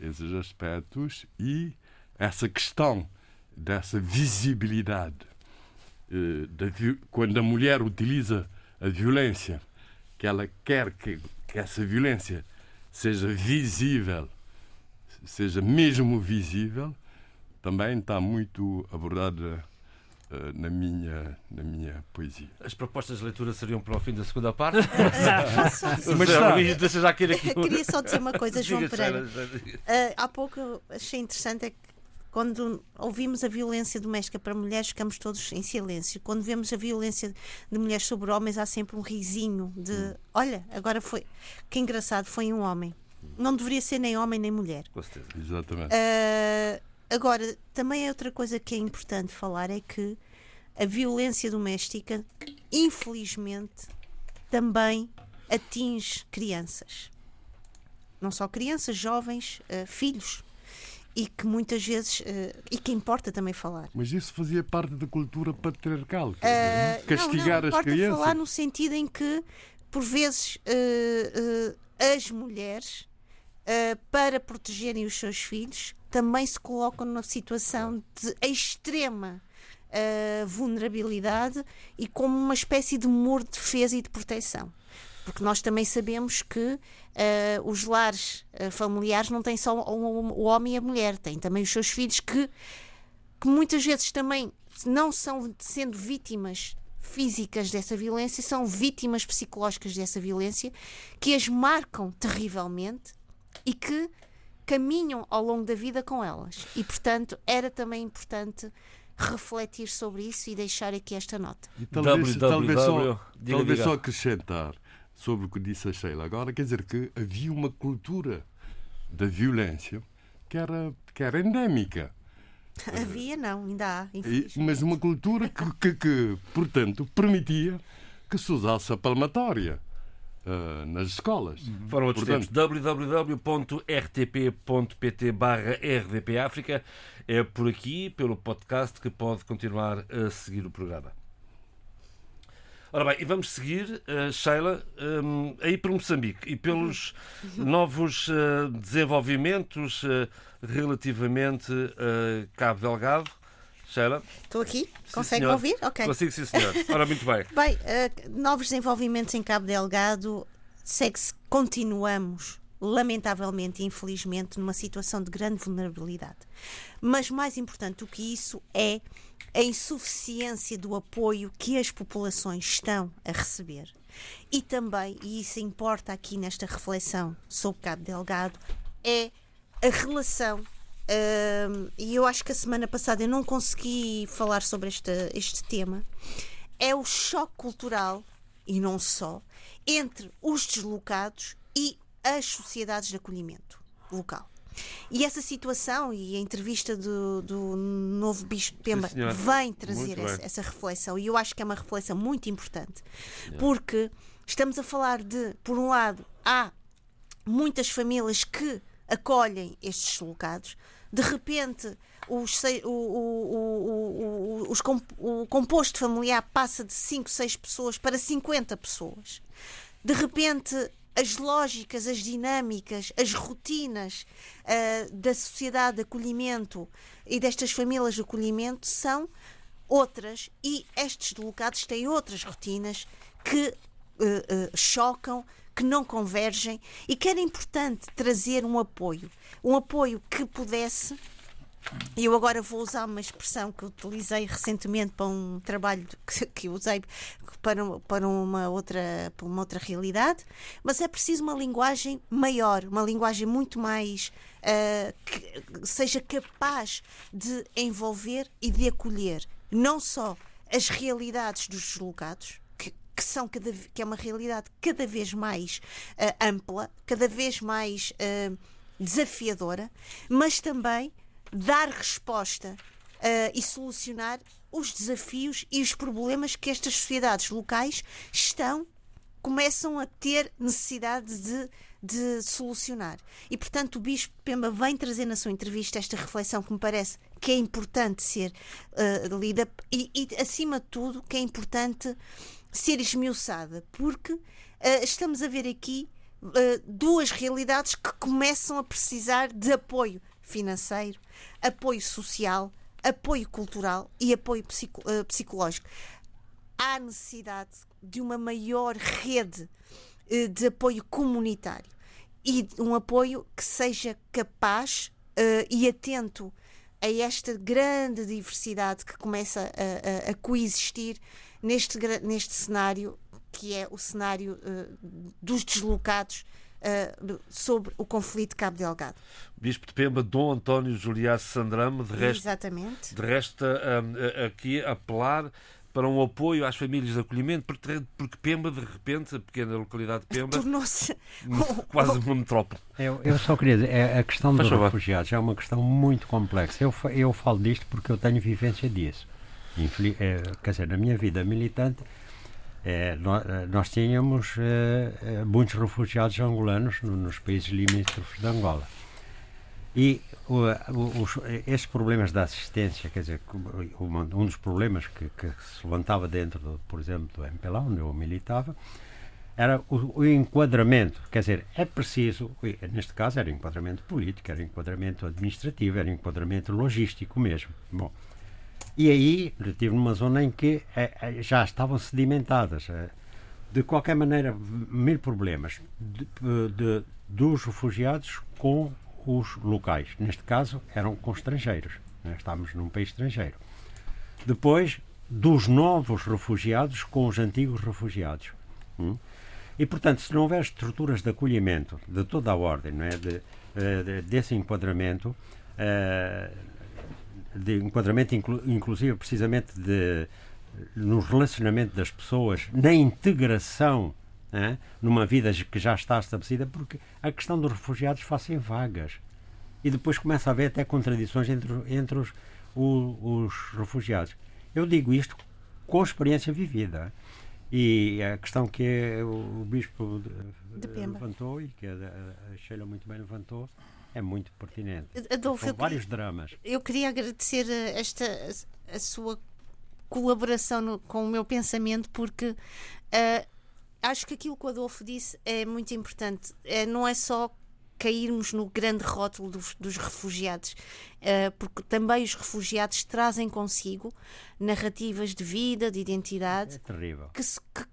Esses aspectos e essa questão dessa visibilidade. Eh, quando a mulher utiliza a violência, que ela quer que, que essa violência seja visível, seja mesmo visível, também está muito abordada uh, na, minha, na minha poesia. As propostas de leitura seriam para o fim da segunda parte? Mas está. Deixa já aqui. Queria só dizer uma coisa, João Pereira. Uh, há pouco achei interessante é que quando ouvimos a violência doméstica para mulheres, ficamos todos em silêncio. Quando vemos a violência de mulheres sobre homens, há sempre um risinho de hum. olha, agora foi. Que engraçado, foi um homem. Não deveria ser nem homem nem mulher. Com certeza. Exatamente. Uh, Agora, também é outra coisa que é importante falar é que a violência doméstica, infelizmente, também atinge crianças. Não só crianças, jovens, uh, filhos. E que muitas vezes. Uh, e que importa também falar. Mas isso fazia parte da cultura patriarcal. Uh, castigar não, não, as crianças. falar no sentido em que, por vezes, as mulheres, para protegerem os seus filhos, também se colocam numa situação de extrema uh, vulnerabilidade e como uma espécie de muro de defesa e de proteção. Porque nós também sabemos que uh, os lares uh, familiares não têm só o, o, homem e a mulher, têm também os seus filhos que, que muitas vezes também não são sendo vítimas físicas dessa violência, são vítimas psicológicas dessa violência que as marcam terrivelmente e que caminham ao longo da vida com elas. E, portanto, era também importante refletir sobre isso e deixar aqui esta nota. E talvez, talvez, só, diga, talvez diga. só acrescentar sobre o que disse a Sheila agora, quer dizer que havia uma cultura da violência que era, que era endémica. Havia, não, ainda há. Mas uma cultura que, que, que, portanto, permitia que se usasse a palmatória uh, nas escolas. Uhum. Foram outros Portanto, tempos. www.rtp.pt barra rdpafrica é por aqui, pelo podcast, que pode continuar a seguir o programa. Ora bem, e vamos seguir, uh, Sheila, um, aí para Moçambique e pelos uhum. novos uh, desenvolvimentos uh, relativamente a Cabo Delgado. Sheila? Estou aqui? Consegue ouvir? Ok. Consigo, sim, senhor. Ora, muito bem. bem, uh, novos desenvolvimentos em Cabo Delgado, segue-se, continuamos, lamentavelmente e infelizmente, numa situação de grande vulnerabilidade. Mas mais importante do que isso é a insuficiência do apoio que as populações estão a receber. E também, e isso importa aqui nesta reflexão sobre Cabo Delgado, é a relação Uh, e eu acho que a semana passada eu não consegui falar sobre este, este tema. É o choque cultural, e não só, entre os deslocados e as sociedades de acolhimento local. E essa situação e a entrevista do, do novo Bispo Pemba Sim, vem trazer essa, essa, reflexão. E eu acho que é uma reflexão muito importante, porque estamos a falar de, por um lado, há muitas famílias que acolhem estes deslocados, de repente os, o, o, o, os, o composto familiar passa de 5, 6 pessoas para 50 pessoas. De repente, as lógicas, as dinâmicas, as rotinas uh, da sociedade de acolhimento e destas famílias de acolhimento são outras e estes deslocados têm outras rotinas que uh, uh, chocam, que não convergem e que era importante trazer um apoio um apoio que pudesse. E eu agora vou usar uma expressão que utilizei recentemente para um trabalho que, usei para, para, uma outra, para uma outra realidade, mas é preciso uma linguagem maior, uma linguagem muito mais uh, que seja capaz de envolver e de acolher não só as realidades dos deslocados, que, são cada, que é uma realidade cada vez mais uh, ampla, cada vez mais uh, desafiadora, mas também dar resposta uh, e solucionar os desafios e os problemas que estas sociedades locais estão começam a ter necessidade de, de solucionar. E, portanto, o Bispo Pemba vem trazer na sua entrevista esta reflexão que me parece que é importante ser uh, lida e, e, acima de tudo, que é importante ser esmiuçada, porque uh, estamos a ver aqui uh, duas realidades que começam a precisar de apoio financeiro, apoio social, apoio cultural e apoio psico, uh, psicológico. Há necessidade de uma maior rede de apoio comunitário e um apoio que seja capaz e atento a esta grande diversidade que começa a, a, a coexistir neste, neste cenário que é o cenário uh, dos deslocados uh, sobre o conflito de Cabo Delgado. Bispo de Pemba, Dom António Juliás Sandrame, de resto, Exatamente. De resto, um, aqui apelar para um apoio às famílias de acolhimento, porque, porque Pemba, de repente, a pequena localidade de Pemba, tornou-se quase uma metrópole. Eu, eu só queria dizer, é, a questão dos refugiados é uma questão muito complexa. Eu, eu falo disto porque eu tenho vivência disso. É, quer dizer, na minha vida militante, é, nós, é, nós, tínhamos é, muitos refugiados angolanos no, nos países limítrofes de Angola. E o, os, esses problemas da assistência, quer dizer, um, dos problemas que, que, se levantava dentro, do, por exemplo, do MPLA, onde eu militava, era o, o, enquadramento. Quer dizer, é preciso, neste caso era enquadramento político, era enquadramento administrativo, era enquadramento logístico mesmo. Bom, e aí estive numa zona em que é, é, já estavam sedimentadas. É, de qualquer maneira, mil problemas de, de, dos refugiados com os locais. Neste caso, eram com estrangeiros. Né? Estávamos num país estrangeiro. Depois, dos novos refugiados com os antigos refugiados. Hum? E, portanto, se não houver estruturas de acolhimento de toda a ordem, não é? de, de, desse enquadramento, uh, de enquadramento inclu, inclusive precisamente de, no relacionamento das pessoas, na integração né, numa vida que já está estabelecida, porque a questão dos refugiados faz-se em vagas. E depois começa a haver até contradições entre, entre os, os, os refugiados. Eu digo isto com experiência vivida. E a questão que o, Bispo levantou e que a, a Sheila muito bem levantou é muito pertinente. Adolfo, São vários queria, dramas. Eu queria agradecer esta a sua colaboração no, com o meu pensamento, porque uh, acho que aquilo que o Adolfo disse é muito importante. É, não é só cairmos no grande rótulo dos, dos refugiados, uh, porque também os refugiados trazem consigo narrativas de vida, de identidade, é que, se, que,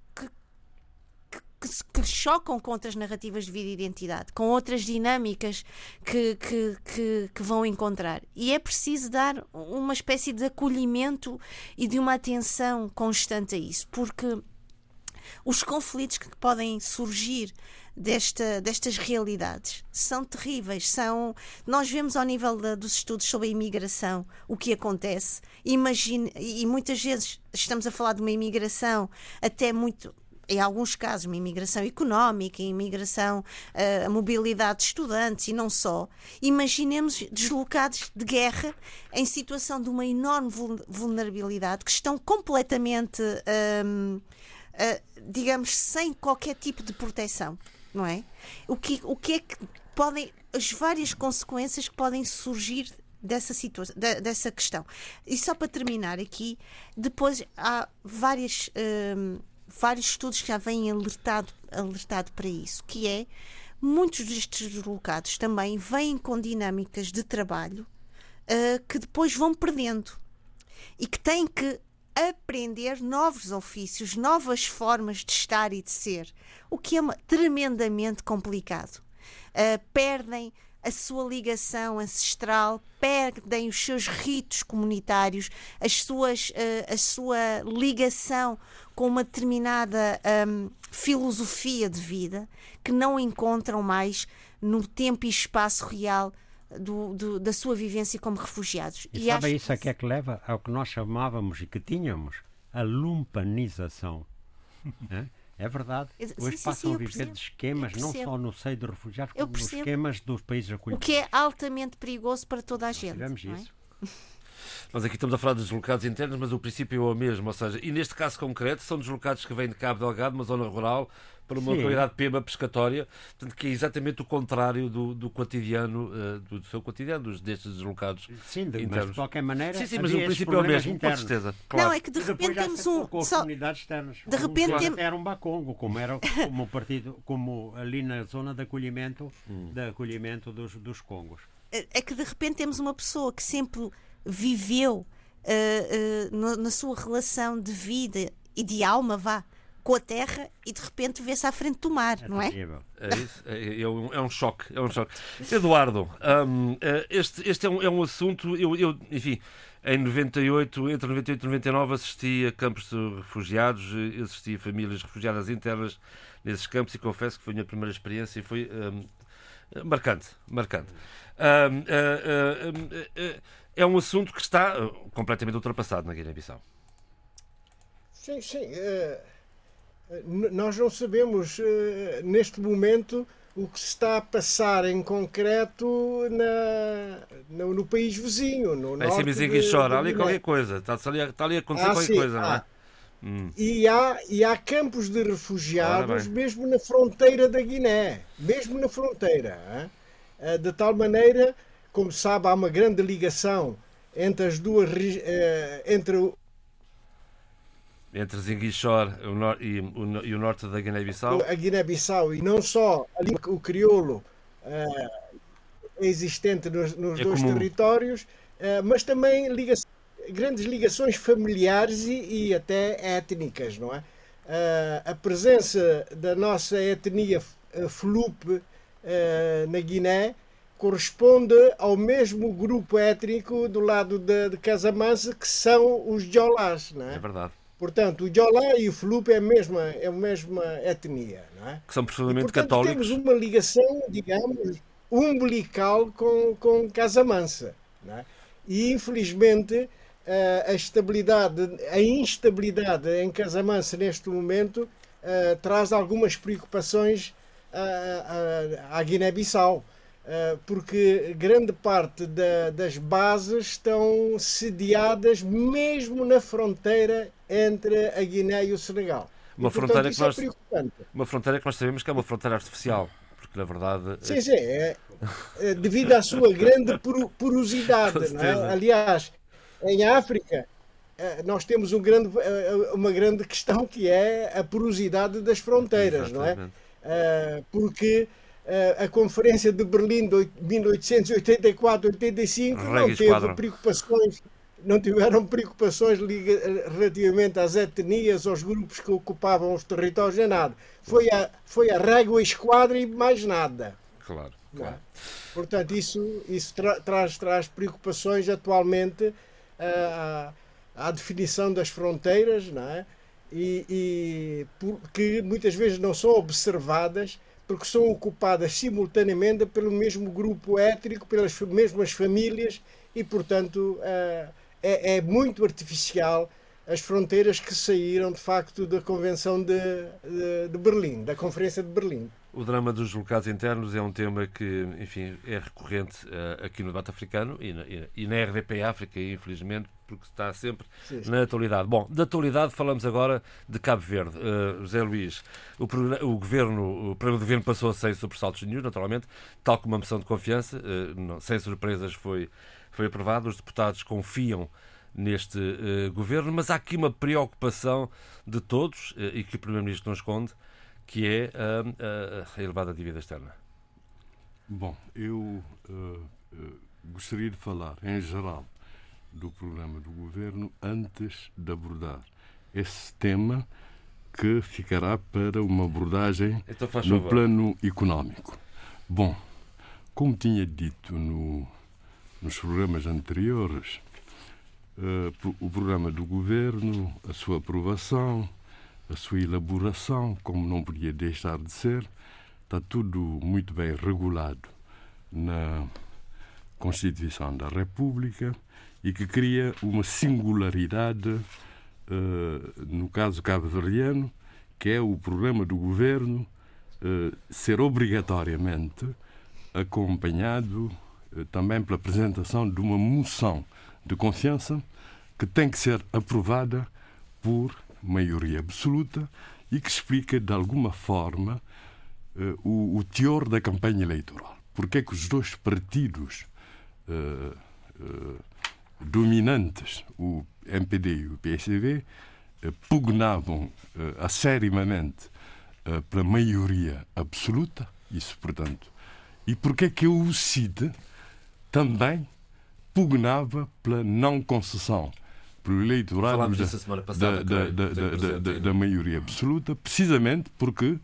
que, que, chocam com outras narrativas de vida e identidade, com outras dinâmicas que, que, que, que, vão encontrar. E é preciso dar uma espécie de acolhimento e de uma atenção constante a isso, porque os conflitos que podem surgir desta, destas realidades são terríveis. São, nós vemos ao nível de, dos estudos sobre a imigração o que acontece. Imagine, e muitas vezes estamos a falar de uma imigração até muito em alguns casos, uma imigração económica, imigração, uh, a mobilidade de estudantes e não só. Imaginemos deslocados de guerra em situação de uma enorme vulnerabilidade que estão completamente, uh, digamos, sem qualquer tipo de proteção, não é? O que, o que é que podem, as várias consequências que podem surgir dessa situação, dessa questão. E só para terminar aqui, depois há várias vários estudos já vêm alertado, alertado para isso, que é muitos destes deslocados também vêm com dinâmicas de trabalho uh, que depois vão perdendo e que têm que aprender novos ofícios, novas formas de estar e de ser, o que é tremendamente complicado. Uh, perdem a sua ligação ancestral, perdem os seus ritos comunitários, as suas, uh, a sua ligação com uma determinada um, filosofia de vida que não encontram mais no tempo e espaço real do, do, da sua vivência como refugiados. E, e sabe isso a que é que leva ao que nós chamávamos e que tínhamos a lumpanização. É verdade. Hoje sim, passam sim, a viver de esquemas, não só no seio de refugiados, como nos esquemas dos países acolhidos. O que é altamente perigoso para toda a gente. Tivemos é? isso. Nós aqui estamos a falar de deslocados internos, mas o princípio é o mesmo. Ou seja, e neste caso concreto, são deslocados que vêm de Cabo Delgado, uma zona rural, para uma Sim. localidade pema pescatória, portanto, que é exatamente o contrário do, do cotidiano, uh, do, seu cotidiano, dos, destes deslocados. Sim, de, mas de qualquer maneira. Sim, sim, mas o princípio é o mesmo, internos. com certeza. Claro. Não, é que de repente temos um. Só... comunidades externas. De repente tem... Era um bacongo, como era como o partido, como ali na zona de acolhimento, hum. de acolhimento dos, dos congos. É, é que de repente temos uma pessoa que sempre viveu uh, uh, na sua relação de vida e de alma, vá com a terra e de repente vê-se à frente do mar, é não é? É isso, é, é, um, é um choque, é um choque. Eduardo, um, eh, este, este é, um, é um assunto, eu, eu, enfim, em 98, entre 98 e 99 assisti a campos de refugiados, assisti a famílias refugiadas internas nesses campos e confesso que foi a minha primeira experiência e foi um, marcante, marcante. Um, uh, uh, uh, é um assunto que está completamente ultrapassado na Guiné-Bissau. Sim, sim. Nós não sabemos eh, neste momento o que se está a passar em concreto na, no, no país vizinho. No é norte de, chora, ali qualquer coisa, está ali, está ali a acontecer ah, qualquer sim, coisa, não é? Hum. E, há, e há campos de refugiados mesmo na fronteira da Guiné, mesmo na fronteira. Hein? Eh, de tal maneira, como sabe, há uma grande ligação entre as duas eh, entre entre Zinguichor e, o, e o norte da Guiné-Bissau? A Guiné-Bissau e não só ali o crioulo uh, existente nos, nos é dois comum. territórios, uh, mas também grandes ligações familiares e, e, até étnicas, não é? Uh, a presença da nossa etnia Flupe na Guiné corresponde ao mesmo grupo étnico do lado de, de Casamansa que são os Jolás, não é? É verdade. Portanto, o Jolá e o Flupe é a mesma, é a mesma etnia, não é? Que são profundamente católicos. temos uma ligação, digamos, umbilical com, com Casamansa, não é? E, infelizmente, a estabilidade, a instabilidade em Casamansa neste momento traz algumas preocupações à Guiné-Bissau. Eh, porque grande parte da, das bases estão sediadas mesmo na fronteira entre a Guiné e o Senegal. Uma, e, fronteira, que é nós, é uma fronteira que nós sabemos que é uma fronteira artificial, porque na verdade. Sim, sim, é, é devido à sua grande porosidade. É? Aliás, em África, eh, nós temos um grande, eh, uma grande questão que é a porosidade das fronteiras, Exatamente. não é? Porque a Conferência de Berlim de 1884-85 não teve preocupações não tiveram preocupações relativamente às etnias, aos grupos que ocupavam os territórios, nem nada. Foi a, foi a régua esquadra e mais nada. Claro, é? claro. Portanto, isso, isso tra traz, traz preocupações atualmente uh, à, à definição das fronteiras, não é? E, e por, que muitas vezes não são observadas porque são ocupadas simultaneamente pelo mesmo grupo étnico, pelas mesmas famílias e, portanto, uh, é, é muito artificial as fronteiras que saíram de facto da Convenção de, de, de, Berlim, da Conferência de Berlim. O drama dos locados internos é um tema que, enfim, é recorrente uh, aqui no debate africano e na, e na RDP África, infelizmente, porque está sempre sim, sim. na atualidade. Bom, da atualidade falamos agora de Cabo Verde. Uh, José Luís, o, o governo, o programa do governo passou sem sobressaltos nenhum, naturalmente, tal como uma moção de confiança, uh, não, sem surpresas foi foi aprovado, os deputados confiam neste uh, governo, mas há aqui uma preocupação de todos, e que o Primeiro-Ministro não esconde, que é a elevada dívida externa. Bom, eu uh, gostaria de falar, em geral, do programa do governo antes de abordar esse tema que ficará para uma abordagem então no plano económico. Bom, como tinha dito no nos programas anteriores, uh, o programa do governo, a sua aprovação, a sua elaboração, como não podia deixar de ser, está tudo muito bem regulado na Constituição da República e que cria uma singularidade, uh, no caso cabo-verdiano, que é o programa do governo uh, ser obrigatoriamente acompanhado eh, também pela apresentação de uma moção de confiança que tem que ser aprovada por maioria absoluta e que explica de alguma forma uh, o, o, teor da campanha eleitoral. Porque é que os dois partidos uh, uh, dominantes, o MPD e o PSDB, pugnavam acerimamente pela maioria absoluta, isso, portanto. E porque é que o CID também pugnava pela não concessão pelo eleitorado da, da, da, da, maioria absoluta, precisamente porque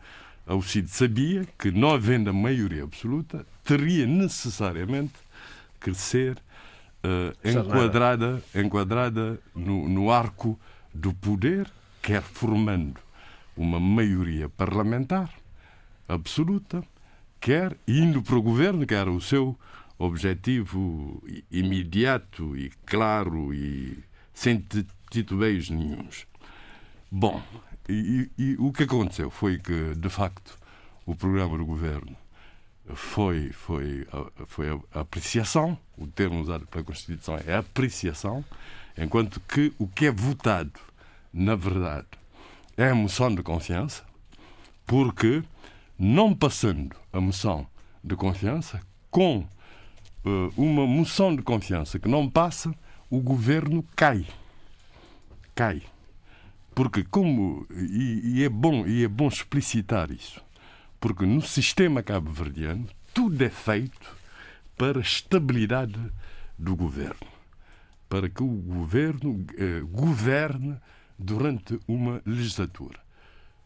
a UCID sabia que, não havendo a maioria absoluta, teria necessariamente que ser uh, enquadrada, enquadrada no, no arco do poder, quer formando uma maioria parlamentar absoluta, quer indo para o governo, que era o seu objetivo imediato e claro e sem titubeios nenhums. Bom, e, e, o que aconteceu foi que, de facto, o programa do governo foi, foi, foi a apreciação, o termo usado pela Constituição é apreciação, enquanto que o que é votado, na verdade, é a moção de confiança, porque, não passando a moção de confiança, com uh, uma moção de confiança que não passa, o governo cai. Cai. Porque como e, e, é bom e é bom explicitar isso, porque no sistema cabo-verdiano tudo é feito para a estabilidade do governo, para que o governo eh, governe durante uma legislatura.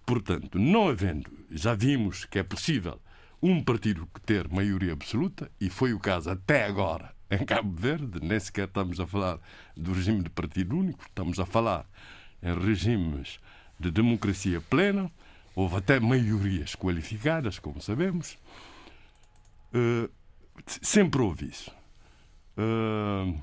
Portanto, não havendo, já vimos que é possível um partido ter maioria absoluta, e foi o caso até agora em Cabo Verde, nem sequer estamos a falar do regime de partido único, estamos a falar em regimes de democracia plena, houve até maiorias qualificadas, como sabemos. Uh, sempre houve isso. Uh,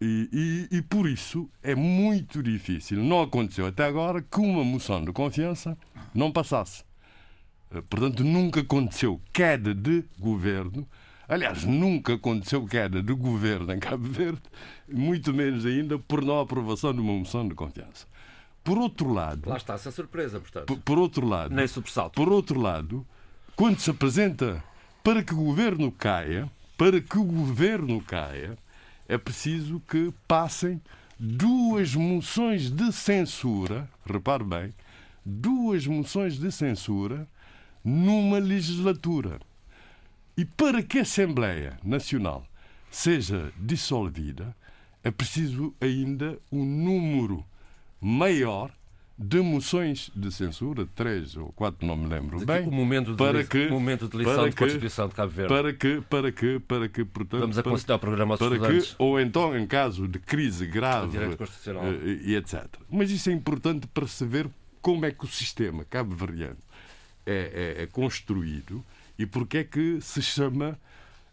e, e, e por isso é muito difícil, não aconteceu até agora, que uma moção de confiança não passasse. Portanto, nunca aconteceu queda de governo. Aliás, nunca aconteceu queda de governo em Cabo Verde, muito menos ainda por não aprovação de uma moção de confiança. Por outro lado. Lá está essa surpresa, portanto. Por, por outro lado. Nem sobressalto. Por outro lado, quando se apresenta para que o governo caia, para que o governo caia, é preciso que passem duas moções de censura, repare bem, duas moções de censura numa legislatura. E para que a Assembleia Nacional seja dissolvida, é preciso ainda um número maior de moções de censura, três ou quatro, não me lembro bem, o momento de, para que, momento de lição para de Constituição de Cabo Verde. Para que, para que, para que, portanto, Vamos aconselhar o programa aos para que, ou então em caso de crise grave constitucional. eh, e etc. Mas isso é importante para se ver como é que o sistema cabo-verdiano é, é- é construído e porque é que se chama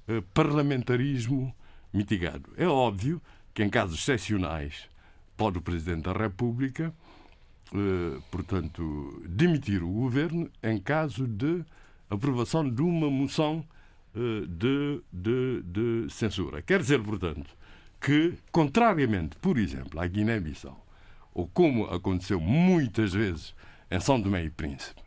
eh, parlamentarismo mitigado. É óbvio que em casos excepcionais pode o Presidente da República, eh, portanto, demitir o governo em caso de aprovação de uma moção eh, de, de, de censura. Quer dizer, portanto, que, contrariamente, por exemplo, à Guiné-Bissau, ou como aconteceu muitas vezes em São Tomé e Príncipe,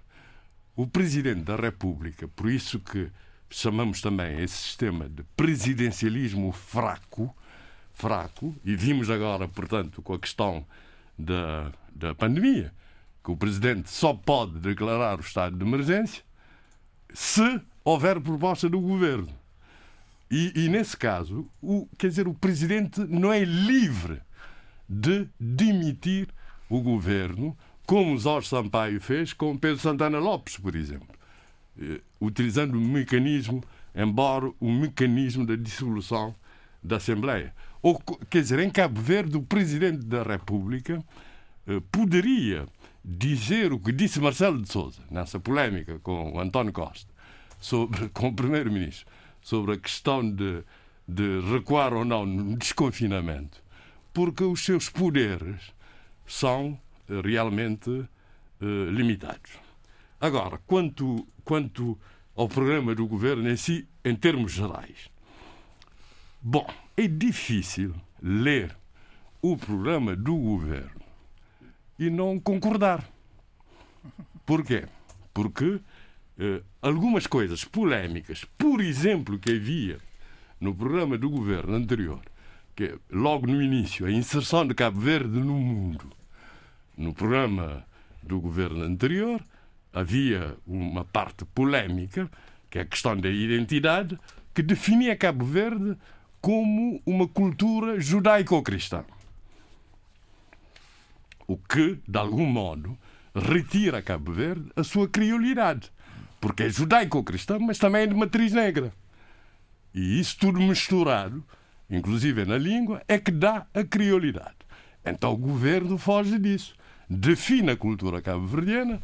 o Presidente da República, por isso que chamamos também esse sistema de presidencialismo fraco, fraco, e vimos agora, portanto, com a questão da, da pandemia, que o Presidente só pode declarar o estado de emergência se houver proposta do Governo. E, e nesse caso, o, quer dizer, o Presidente não é livre de demitir o Governo, como Jorge Sampaio fez com Pedro Santana Lopes, por exemplo, eh, utilizando o mecanismo, embora o mecanismo da dissolução da Assembleia. Ou, quer dizer, em Cabo Verde, o Presidente da República eh, poderia dizer o que disse Marcelo de Souza nessa polémica com o António Costa, sobre, com o Primeiro-Ministro, sobre a questão de, de recuar ou não no desconfinamento, porque os seus poderes são realmente eh, limitados. Agora, quanto, quanto ao programa do governo em si, em termos gerais, bom, é difícil ler o programa do governo e não concordar. Porquê? Porque eh, algumas coisas polémicas, por exemplo, que havia no programa do governo anterior, que logo no início, a inserção de Cabo Verde no mundo, no programa do governo anterior, havia uma parte polémica, que é a questão da identidade, que definia Cabo Verde como uma cultura judaico-cristã. O que, de algum modo, retira a Cabo Verde a sua criolidade. Porque é judaico-cristã, mas também é de matriz negra. E isso tudo misturado, inclusive na língua, é que dá a criolidade. Então o governo foge disso. Define a cultura cabo-verdiana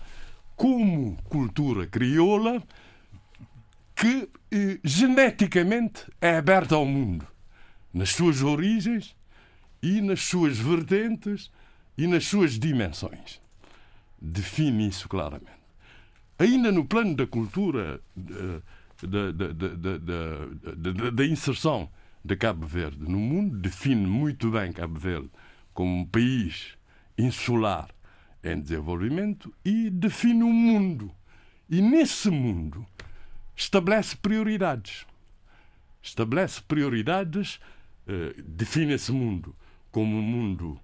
como cultura crioula que eh, geneticamente é aberta ao mundo, nas suas origens e nas suas vertentes e nas suas dimensões. Define isso claramente. Ainda no plano da cultura, eh, da, da, da, da, inserção de Cabo Verde no mundo, define muito bem Cabo Verde como um país insular em desenvolvimento e define um mundo. E nesse mundo estabelece prioridades. Estabelece prioridades, eh, define esse mundo como um mundo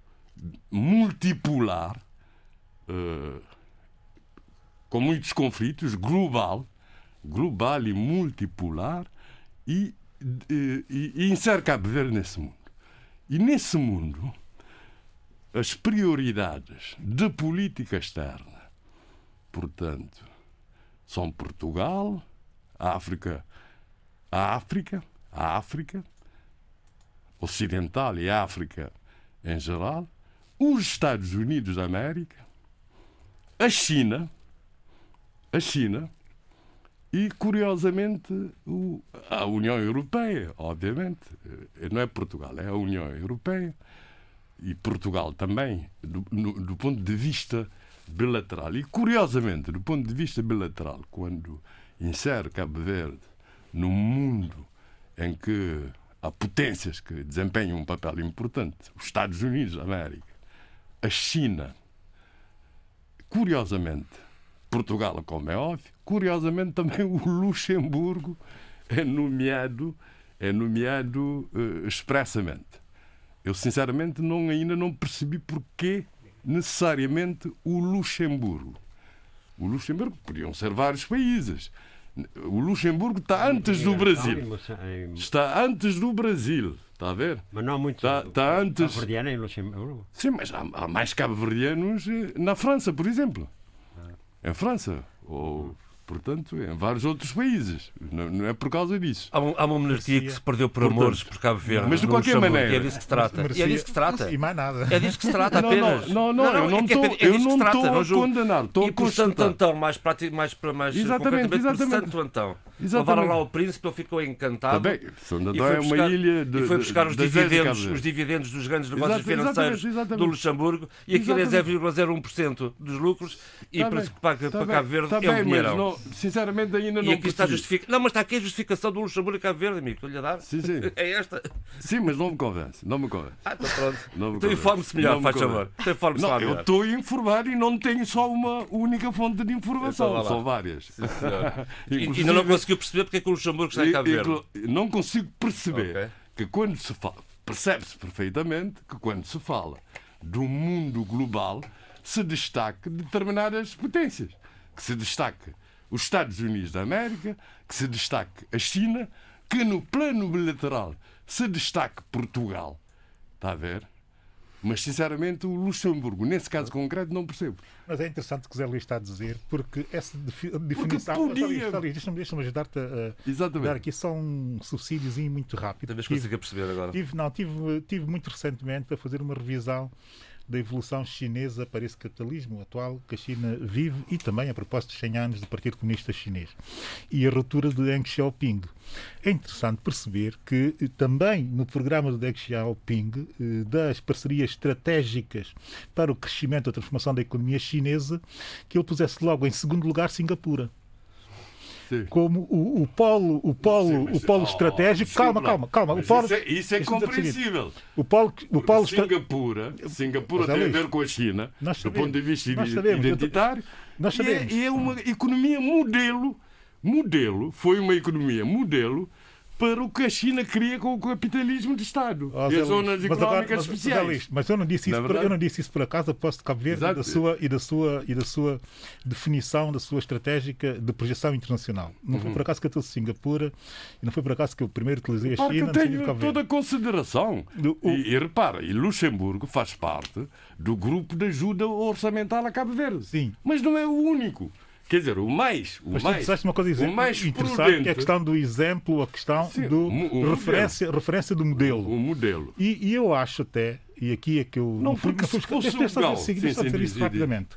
multipolar, eh, com muitos conflitos, global, global e multipolar, e, e, e insere Cabo Verde nesse mundo. E nesse mundo, as prioridades de política externa, portanto, são Portugal, a África, a África, a África Ocidental e a África em geral, os Estados Unidos da América, a China, a China e, curiosamente, a União Europeia, obviamente. Não é Portugal, é a União Europeia e Portugal também, do, do ponto de vista bilateral. E, curiosamente, do ponto de vista bilateral, quando insere Cabo Verde num mundo em que há potências que desempenham um papel importante, os Estados Unidos da América, a China, curiosamente, Portugal, como é óbvio, curiosamente também o Luxemburgo é nomeado, é nomeado eh, expressamente. Eu sinceramente não, ainda não percebi porquê necessariamente o Luxemburgo. O Luxemburgo podiam ser vários países. O Luxemburgo está antes do Brasil. Está antes do Brasil. Está a ver? Mas não há muito está, está antes... cabo-verdiano em Luxemburgo. Sim, mas há, há mais cabo-verdianos eh, na França, por exemplo. Ah. Em França. Ou portanto, em vários outros países. Não, não é por causa disso. Há, um, há uma monarquia que se perdeu por portanto, amores por Cabo Verde. Mas de qualquer maneira. é disso que se trata. Merecia, é disso que se trata. E mais nada. É disso que se trata apenas. Não, não, não, não eu não estou é, é a condenar. Estou e por Santo Antão, mais, para, mais, para mais exatamente, exatamente. por Santo Antão. Levaram lá o príncipe, ele ficou encantado. Tá Santo Antão é uma ilha de, E foi buscar os dividendos, os dividendos dos grandes negócios financeiros do Luxemburgo e aquilo é 0,01% dos lucros e para, para, para Cabo Verde é um dinheirão. Sinceramente ainda não justifica... Não, mas está aqui a justificação do Luxemburgo e Cabo Verde, amigo. Estou-lhe a dar. Sim, sim. É esta. Sim, mas não me convence. Não me convence. Ah, então pronto. Não então informe-se melhor, faz favor. Então informe-se não, eu estou a informar e não tenho só uma única fonte de informação. Então, São várias. Sim, e ainda não conseguiu perceber porque é que o Luxemburgo está em Cabo Verde. Não consigo perceber okay. que quando se fala... Percebe-se perfeitamente que quando se fala do mundo global se destaque determinadas potências. Que se destaque os Estados Unidos da América, que se destaque a China, que no plano bilateral se destaque Portugal. Está a ver? Mas, sinceramente, o Luxemburgo, nesse caso concreto, não percebo. Mas é interessante o que o Zé Luís está a dizer, porque essa definição. Porque podia... Deixa-me deixa ajudar-te a, a dar aqui só um subsídiozinho muito rápido. Talvez consiga perceber agora. Tive, não, tive, tive muito recentemente a fazer uma revisão da evolução chinesa para esse capitalismo atual que a China vive e também a propósito dos 100 anos do Partido Comunista Chinês e a ruptura de Deng Xiaoping. É interessante perceber que eh, também no programa de Deng Xiaoping eh, das parcerias estratégicas para o crescimento e a transformação da economia chinesa que ele pusesse logo em segundo lugar Singapura. Sim. como o, o polo, o polo, Sim, o polo oh, estratégico. calma, calma, calma. O polo, isso é, isso é compreensível. O polo, o polo Singapura, Singapura tem a ver com a China, do ponto de vista sabemos, identitário. Nós sabemos. E é, e é uma economia modelo. Modelo, foi uma economia modelo para o que a China queria com o capitalismo de Estado oh, e as zonas económicas agora, mas, especiais. Mas, mas, eu, não disse isso por, eu não disse isso por acaso, aposto de Cabo Verde e da, sua, e, da sua, e da sua definição, da sua estratégica de projeção internacional. Não uhum. foi por acaso que eu trouxe Singapura e não foi por acaso que eu primeiro utilizei a China. Eu tenho toda a consideração. Do, o... e, e repara, e Luxemburgo faz parte do grupo de ajuda orçamental a Cabo Verde. Sim. Mas não é o único. Quer dizer, o mais. O Mas mais, tu disseste uma coisa o mais interessante, prudente, que é a questão do exemplo, a questão Sim, do o, referência, referência do modelo. O, o modelo. E, e, eu acho até, e aqui é que eu. Não, porque se fosse legal. Deixa dizer isso rapidamente.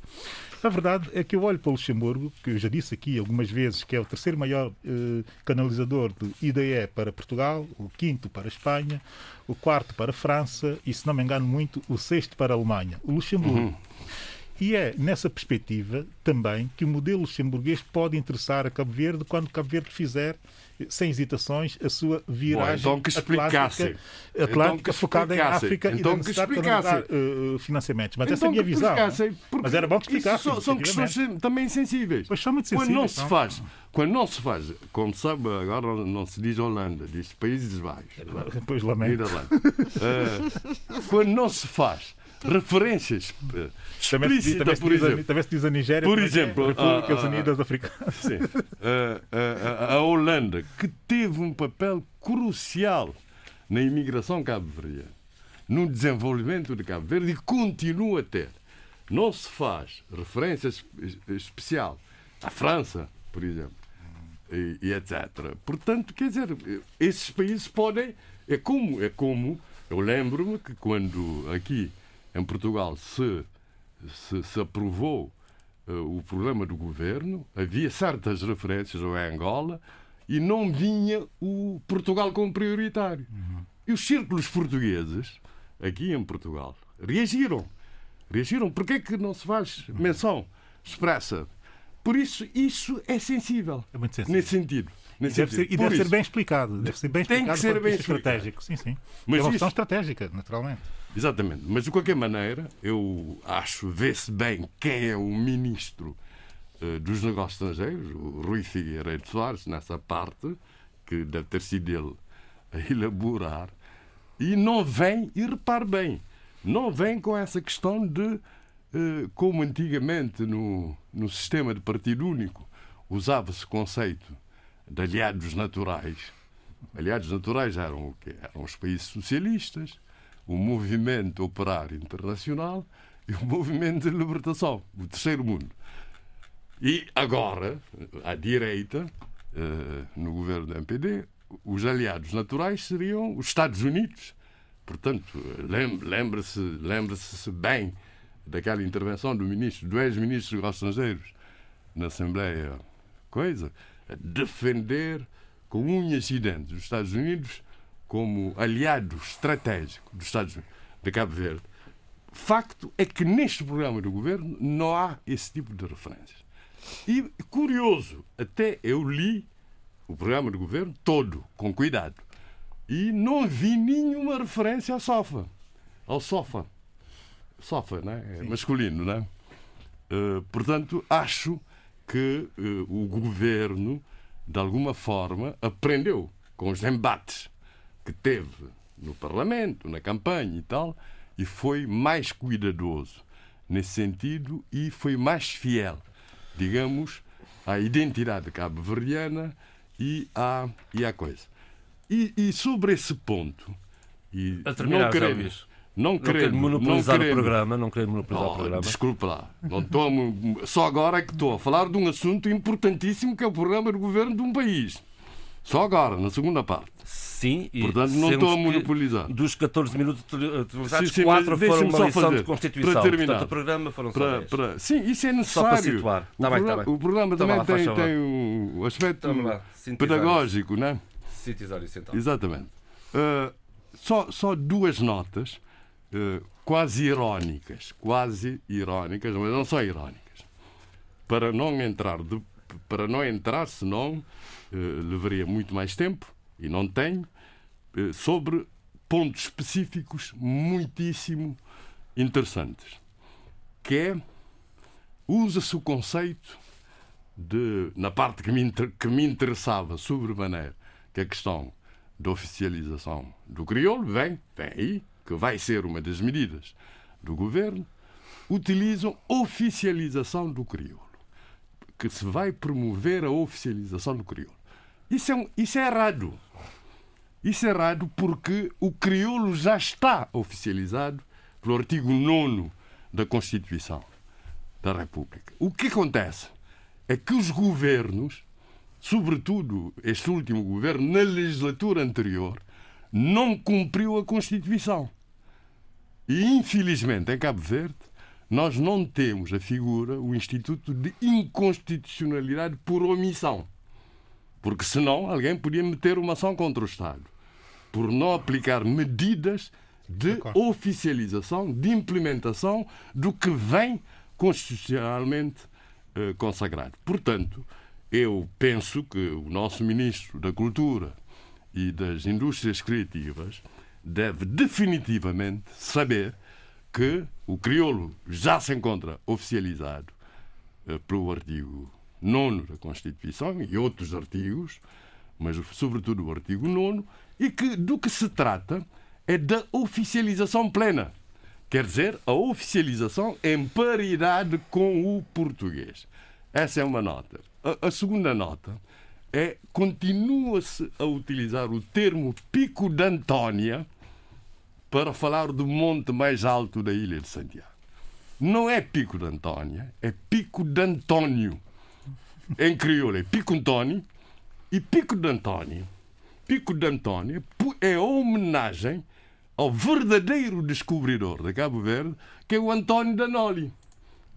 A verdade é que eu olho para o Luxemburgo, que eu já disse aqui algumas vezes que é o terceiro maior eh, canalizador do IDE para Portugal, o quinto para a Espanha, o quarto para a França e, se não me engano muito, o sexto para a Alemanha. O Luxemburgo. Uhum. E é nessa perspectiva também que o modelo luxemburguês pode interessar a Cabo Verde quando Cabo Verde fizer sem hesitações, a sua viragem Bom, então que atlântica, atlântica então focada em África então e necessidade de uh, financiamentos. Mas então essa é a minha visão. Mas era bom que explicasse. São, são questões também sensíveis. Pois são muito sensíveis. Quando não se faz, quando não se faz, como sabe, agora não se diz Holanda, diz Países Baixos. Pois lamento. Uh, quando não se faz referências eh, explícitas, por exemplo. Também se diz a Nigéria, por exemplo, Repúblicas a, a, Unidas Africanas. Sim, a, Holanda, que teve um papel crucial na imigração cabo-verdiana, no desenvolvimento de Cabo Verde e continua a ter. Não se faz referência especial à França, por exemplo, e, e etc. Portanto, quer dizer, esses países podem. É como, é como eu lembro-me que quando aqui em Portugal se, se, se aprovou uh, o programa do governo, havia certas referências ao Angola e não vinha o Portugal como prioritário. Uhum. E os círculos portugueses, aqui em Portugal, reagiram. Reagiram. Porquê é que não se faz menção expressa? Por isso, isso é sensível. É muito sensível. Nesse sentido. Nesse e deve, ser, e deve ser, bem explicado. Deve ser bem explicado. Tem que ser bem estratégico. Sim, sim. Mas é uma questão estratégica, naturalmente. Exatamente. Mas, de qualquer maneira, eu acho, vê-se bem quem é o ministro uh, dos Negócios Estrangeiros, o Rui Figueiredo Soares, nessa parte, que deve ter sido ele a elaborar, e não vem, e repare bem, não vem com essa questão de eh, como antigamente no, no sistema de partido único usava-se o conceito de aliados naturais. Aliados naturais eram o quê? Eram os países socialistas, o movimento operário internacional e o movimento de libertação, o terceiro mundo. E agora, à direita, eh, no governo do MPD, os aliados naturais seriam os Estados Unidos. Portanto, lembre-se lembre -se bem daquela intervenção do ministro, do ex-ministro dos Estrangeiros na Assembleia, coisa, defender com unhas e dentes os Estados Unidos como aliado estratégico dos Estados Unidos, de Cabo Verde. Facto é que neste programa do governo não há esse tipo de referências. E curioso, até eu li o programa do governo todo, com cuidado, e não vi nenhuma referência à SOFA. Ao SOFA. SOFA, né? é masculino, né? Uh, portanto, acho que uh, o governo, de alguma forma, aprendeu com os embates que teve no Parlamento, na campanha e tal, e foi mais cuidadoso nesse sentido e foi mais fiel digamos, à identidade cabo-verdiana e à, e à coisa. E, e sobre esse ponto, e não queremos, não querendo, monopolizar não o programa, não querendo monopolizar oh, o programa. Desculpe lá, não estou, só agora é que estou a falar de um assunto importantíssimo que é o programa de governo de um país. Só agora, na segunda parte. Sim, e Portanto, não estou a monopolizar. Dos 14 minutos utilizados, sim, sim, 4 foram uma lição fazer, de Constituição. Para terminar, Portanto, o programa foram para, só para, Sim, isso é necessário. Só para situar. O, tá programa, bem, tá bem. o programa também lá, tem, tem um aspecto pedagógico, não é? Sintetizar isso então. Exatamente. Uh, só, só duas notas quase irónicas, quase irónicas, mas não só irónicas. Para não entrar, de, para não entrar, senão eh, levaria muito mais tempo, e não tenho, eh, sobre pontos específicos muitíssimo interessantes. Que é, usa-se o conceito de, na parte que me, inter, que me interessava sobremaneira, que é a questão da oficialização do crioulo, vem, vem aí, que vai ser uma das medidas do governo, utilizam oficialização do crioulo, que se vai promover a oficialização do crioulo. Isso é, isso é errado. Isso é errado porque o crioulo já está oficializado pelo artigo 9 da Constituição da República. O que acontece é que os governos, sobretudo este último governo, na legislatura anterior, não cumpriu a Constituição. E, infelizmente, em Cabo Verde, nós não temos a figura, o Instituto de Inconstitucionalidade por omissão. Porque senão alguém podia meter uma ação contra o Estado por não aplicar medidas de oficialização, de implementação do que vem constitucionalmente eh, consagrado. Portanto, eu penso que o nosso Ministro da Cultura e das Indústrias Criativas deve definitivamente saber que o crioulo já se encontra oficializado eh, pelo artigo 9 da Constituição e outros artigos, mas sobretudo o artigo 9, e que do que se trata é da oficialização plena. Quer dizer, a oficialização em paridade com o português. Essa é uma nota. A, a segunda nota é continua-se a utilizar o termo Pico de Antónia para falar do monte mais alto da ilha de Santiago. Não é Pico de Antónia, é Pico de Antônio em crioulo é Pico Antônio e Pico de Antônio. Pico de Antônio é homenagem ao verdadeiro descobridor de Cabo Verde, que é o António Danoli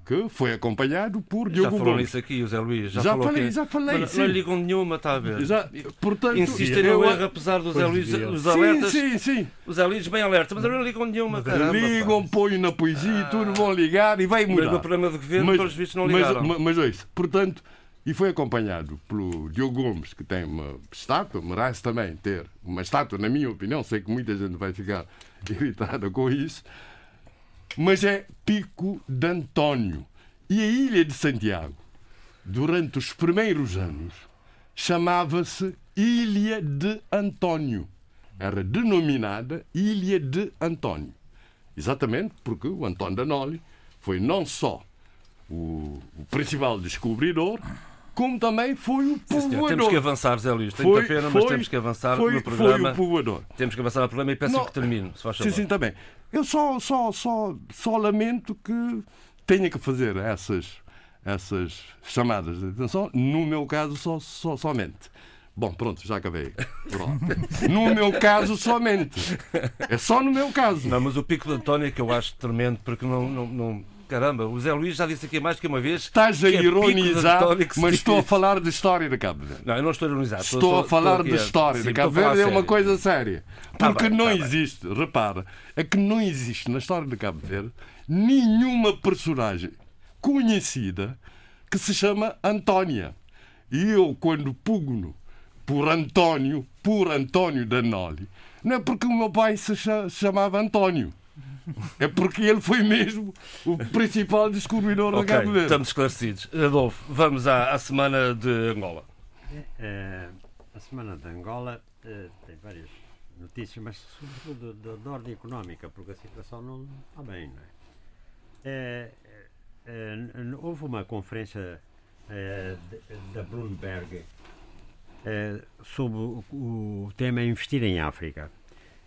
que foi acompanhado por Diogo Já falou nisso aqui, José Luís. Já, já falou falei, que... já falei. Mas não ligam nenhuma, está a ver? Já, portanto, Insistem no erro, apesar dos Zé Luís, os alertas. Sim, sim, sim. Os Zé Luís bem alerta, mas não ligam nenhuma, caramba. Ligam, põem na poesia, ah, tudo vão ligar e vai mudar. Mas no programa do governo, mas, pelos vistos, não ligaram. Mas, mas, mas isso, portanto, e foi acompanhado pelo Diogo Gomes, que tem uma estátua, merece também ter uma estátua, na minha opinião, sei que muita gente vai ficar irritada com isso, mas é Pico de António. E a ilha de Santiago, durante os primeiros anos, chamava-se Ilha de António. Era denominada Ilha de António. Exatamente porque o António Danoli foi não só o, o principal descobridor, como também foi o povoador. temos que avançar, Zé Luís. Tem foi, pena, foi, mas temos que avançar foi, no programa. Foi o povoador. Temos que avançar no programa e peço Não, que termine, se faz Sim, sim, também. Eu só, só, só, só lamento que tenha que fazer essas, essas chamadas de atenção, no meu caso, só, só, somente. Bom, pronto, já acabei. no meu caso, somente. É só no meu caso. Não, mas o pico de António é que eu acho tremendo, porque não, não, não Caramba, o Zé Luís já disse aqui mais que uma vez. Estás a é ironizar, mas estou a falar de história de Cabo Verde. Não, eu não estou a ironizar. Estou, estou a falar de história de Cabo Verde, é uma coisa séria. Tá Porque tá bem, não tá existe, bem. repara, é que não existe na história de Cabo Verde nenhuma personagem conhecida que se chama Antónia. E eu, quando pugno por António, por António Danoli, não é porque o meu pai se chamava António. É porque ele foi mesmo o principal descobridor okay, da Cabo Verde. Estamos esclarecidos. Adolfo, vamos à, à semana de Angola. É, a semana de Angola é, tem várias notícias, mas sobretudo de, de, ordem económica, porque a situação não está bem. Não é? É, é, houve uma conferência da Bloomberg sobre o, o tema investir em África.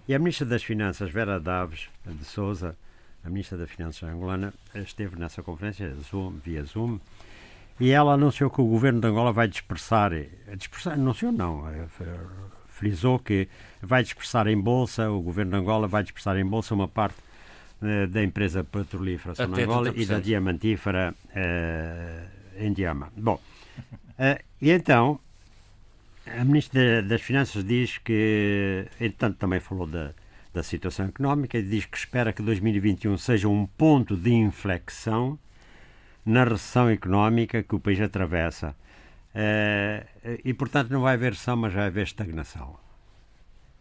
E a Ministra das Finanças, Vera Daves de Souza, a Ministra das Finanças angolana, esteve nessa conferência Zoom, via Zoom e ela anunciou que o governo de Angola vai dispersar, dispersar anunciou não, eh, frisou que vai dispersar em bolsa, o governo de Angola vai dispersar em bolsa uma parte uh, da empresa petrolífera São Angola e da diamantífera uh, em Diama. Bom, e então a Ministra das Finanças diz que, entretanto, também falou da, da situação económica e diz que espera que 2021 seja um ponto de inflexão na recessão económica que o país atravessa. Uh, e, portanto, não vai haver recessão, mas vai haver estagnação.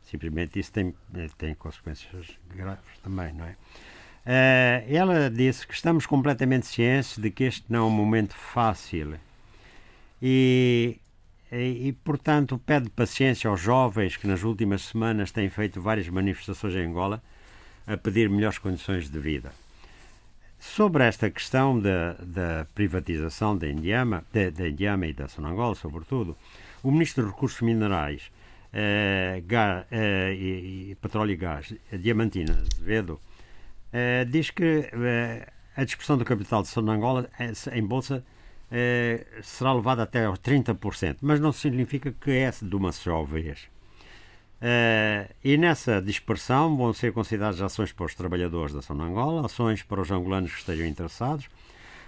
Simplesmente isso tem, tem consequências graves também, não é? Uh, ela disse que estamos completamente cientes de que este não é um momento fácil e e, portanto, pede paciência aos jovens que nas últimas semanas têm feito várias manifestações em Angola a pedir melhores condições de vida. Sobre esta questão da, da privatização da Indiama, da, da Indiama e da Sonangola, sobretudo, o Ministro dos Recursos Minerais eh, gás, eh, e, e, Petróleo e Gás, Diamantina Azevedo, eh, diz que eh, a dispersão do capital de Sonangola eh, em Bolsa eh, será levada até aos 30%, mas não significa que é de uma só vez. Eh, e nessa dispersão vão ser consideradas ações para os trabalhadores da zona Angola, ações para os angolanos que estejam interessados,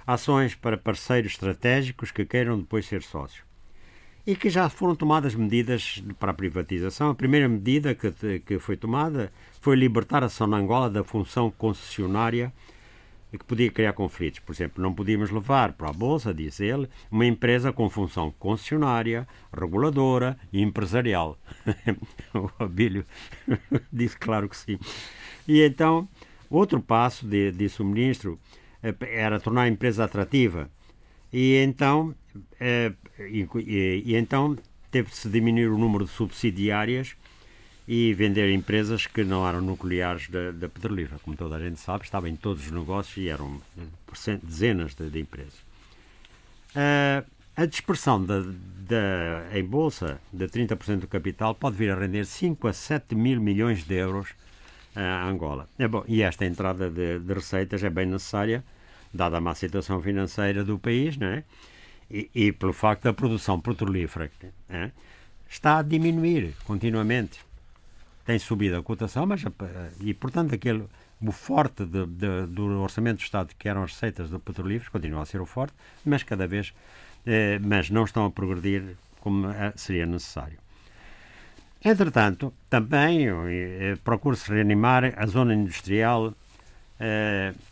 ações para parceiros estratégicos que queiram depois ser sócios. E que já foram tomadas medidas para a privatização. A primeira medida que, que foi tomada foi libertar a zona Angola da função concessionária que podia criar conflitos. Por exemplo, não podíamos levar para a Bolsa, diz ele, uma empresa com função concessionária, reguladora e empresarial. o Abílio disse claro que sim. E então, outro passo, disse o ministro, eh, era tornar a empresa atrativa. E então, eh, e, e, e então teve-se diminuir o número de subsidiárias e vender empresas que não eram nucleares da, da petrolífera. Como toda a gente sabe, estava em todos os negócios e eram dezenas de, de empresas. Uh, a dispersão da, em bolsa de 30% do capital pode vir a render 5 a 7 mil milhões de euros a Angola. É bom, e esta entrada de, de, receitas é bem necessária, dada a má situação financeira do país, não é? E, e pelo facto da produção petrolífera é? está a diminuir continuamente tem subido a cotação, mas eh, e portanto aquele o forte de, de, do orçamento do Estado que eram as receitas do petrolíferos continua a ser o forte, mas cada vez eh, mas não estão a progredir como eh, seria necessário. Entretanto, também eh, procura-se reanimar a zona industrial,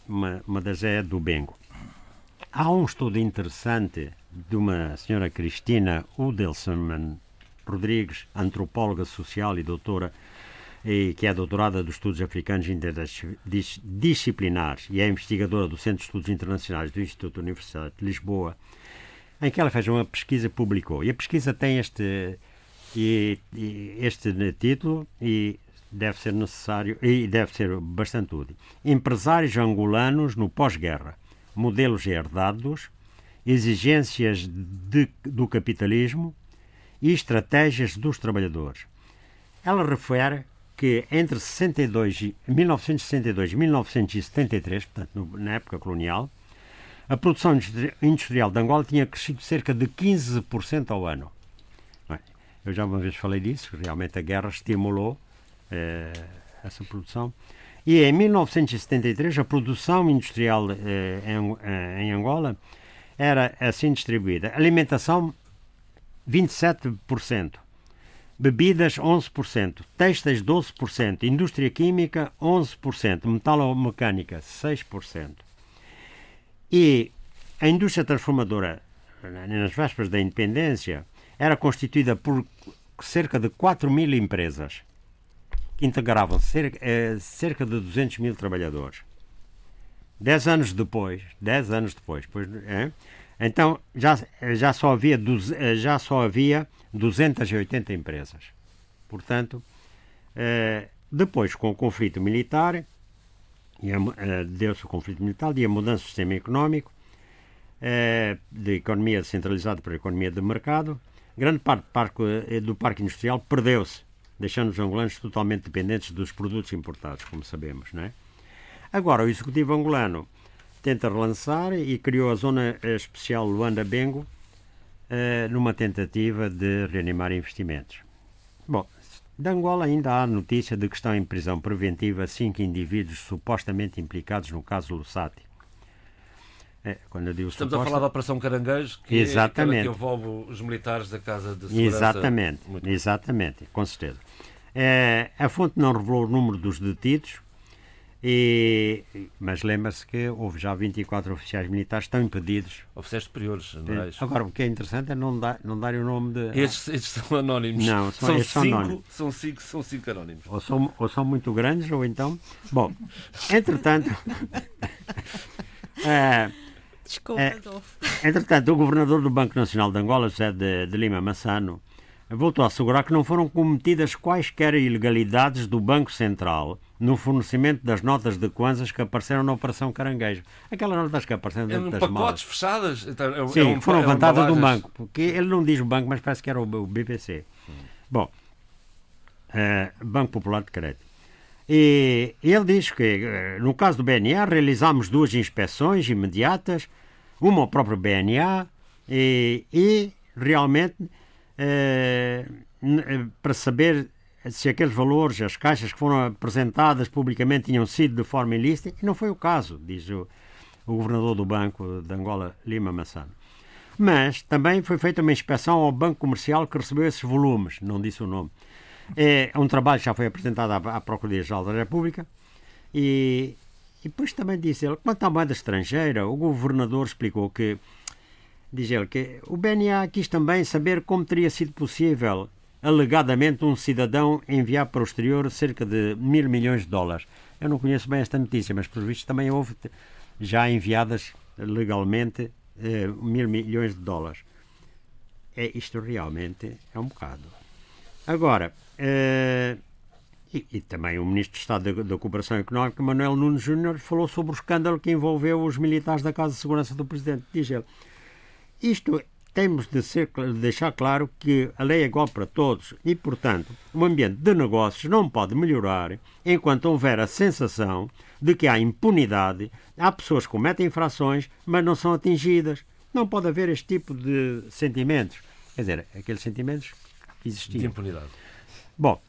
uma, uma das é do Bengo. Há um estudo interessante de uma senhora Cristina Udelson Rodrigues, antropóloga social e doutora e que é doutorada dos Estudos Africanos Interdisciplinares e é investigadora do Centro de Estudos Internacionais do Instituto Universitário de Lisboa, em que ela fez uma pesquisa e publicou. E a pesquisa tem este, este título e deve ser necessário e deve ser bastante útil. Empresários angolanos no pós-guerra. modelos herdados, exigências de, do capitalismo e estratégias dos trabalhadores. Ela refere que entre 62, 1962 e 1973, portanto, na época colonial, a produção industrial de Angola tinha crescido cerca de 15% ao ano. Eu já uma vez falei disso, realmente a guerra estimulou eh, essa produção. E em 1973 a produção industrial eh, em, eh, em, Angola era assim distribuída. Alimentação 27%, bebidas 11%, textas 12%, indústria química 11%, metalomecânica 6%. E a indústria transformadora, nas vésperas da independência, era constituída por cerca de 4 mil empresas que integravam cerca, eh, cerca de 200 mil trabalhadores. Dez anos depois, dez anos depois, pois, é, então já, já, só havia, já só havia 280 empresas. Portanto, eh, depois com o conflito militar, eh, deu-se o conflito militar e a mudança do sistema económico, eh, de economia descentralizada para economia de mercado, grande parte do parque, eh, do parque industrial perdeu-se, deixando os angolanos totalmente dependentes dos produtos importados, como sabemos. Não é? Agora, o executivo angolano tenta relançar e criou a Zona Especial Luanda-Bengo uh, numa tentativa de reanimar investimentos. Bom, de Angola ainda há notícia de que estão em prisão preventiva cinco indivíduos supostamente implicados no caso Lussati. É, quando eu digo Estamos suposta... a falar da Operação Caranguejo, que Exatamente. é que envolve os militares da Casa de Segurança. Exatamente, exatamente, com certeza. É, a fonte não revelou o número dos detidos, e, mas lembra-se que houve já 24 oficiais militares que estão impedidos. Oficiais superiores, generais. Agora, o que é interessante é não, dar, não darem o nome de. Estes, estes são anónimos. Não, são, são, cinco, são anónimos. São cinco, são cinco anónimos. Ou são, ou são muito grandes, ou então. Bom, entretanto. é, Desculpa, é, Adolfo. Entretanto, o governador do Banco Nacional de Angola, José de, de Lima Massano, voltou a assegurar que não foram cometidas quaisquer ilegalidades do Banco Central no fornecimento das notas de Kwanzas que apareceram na Operação Caranguejo. Aquelas notas que apareceram dentro é um das pacotes malas. fechadas? Então, é, Sim, é um, foram é levantadas do banco. Porque ele não diz o banco, mas parece que era o, o BPC. Hum. Bom, uh, Banco Popular de Crédito. E ele diz que, eh, no caso do BNA, realizámos duas inspeções imediatas, uma ao próprio BNA, e, e realmente para saber se aqueles valores, as caixas que foram apresentadas publicamente tinham sido de forma ilícita, e não foi o caso, diz o, o governador do Banco de Angola, Lima Massano. Mas também foi feita uma inspeção ao banco comercial que recebeu esses volumes, não disse o nome. É um trabalho que já foi apresentado à, à Procuradoria-Geral da República e, e depois também disse ele, quanto à moeda estrangeira, o governador explicou que, diz ele, que o BNA quis também saber como teria sido possível, alegadamente, um cidadão enviar para o exterior cerca de mil milhões de dólares. Eu não conheço bem esta notícia, mas, por visto, também houve já enviadas legalmente eh, mil milhões de dólares. É, isto realmente é um bocado. Agora, Uh, e, e, também o Ministro de Estado da, da, Cooperação Económica, Manuel Nunes Júnior, falou sobre o escândalo que envolveu os militares da Casa de Segurança do Presidente. Diz ele: Isto temos de, ser, de deixar claro que a lei é igual para todos e, portanto, o ambiente de negócios não pode melhorar enquanto houver a sensação de que há impunidade, há pessoas que cometem infrações, mas não são atingidas. Não pode haver este tipo de sentimentos. Quer dizer, aqueles sentimentos que existiam. De impunidade. Bom,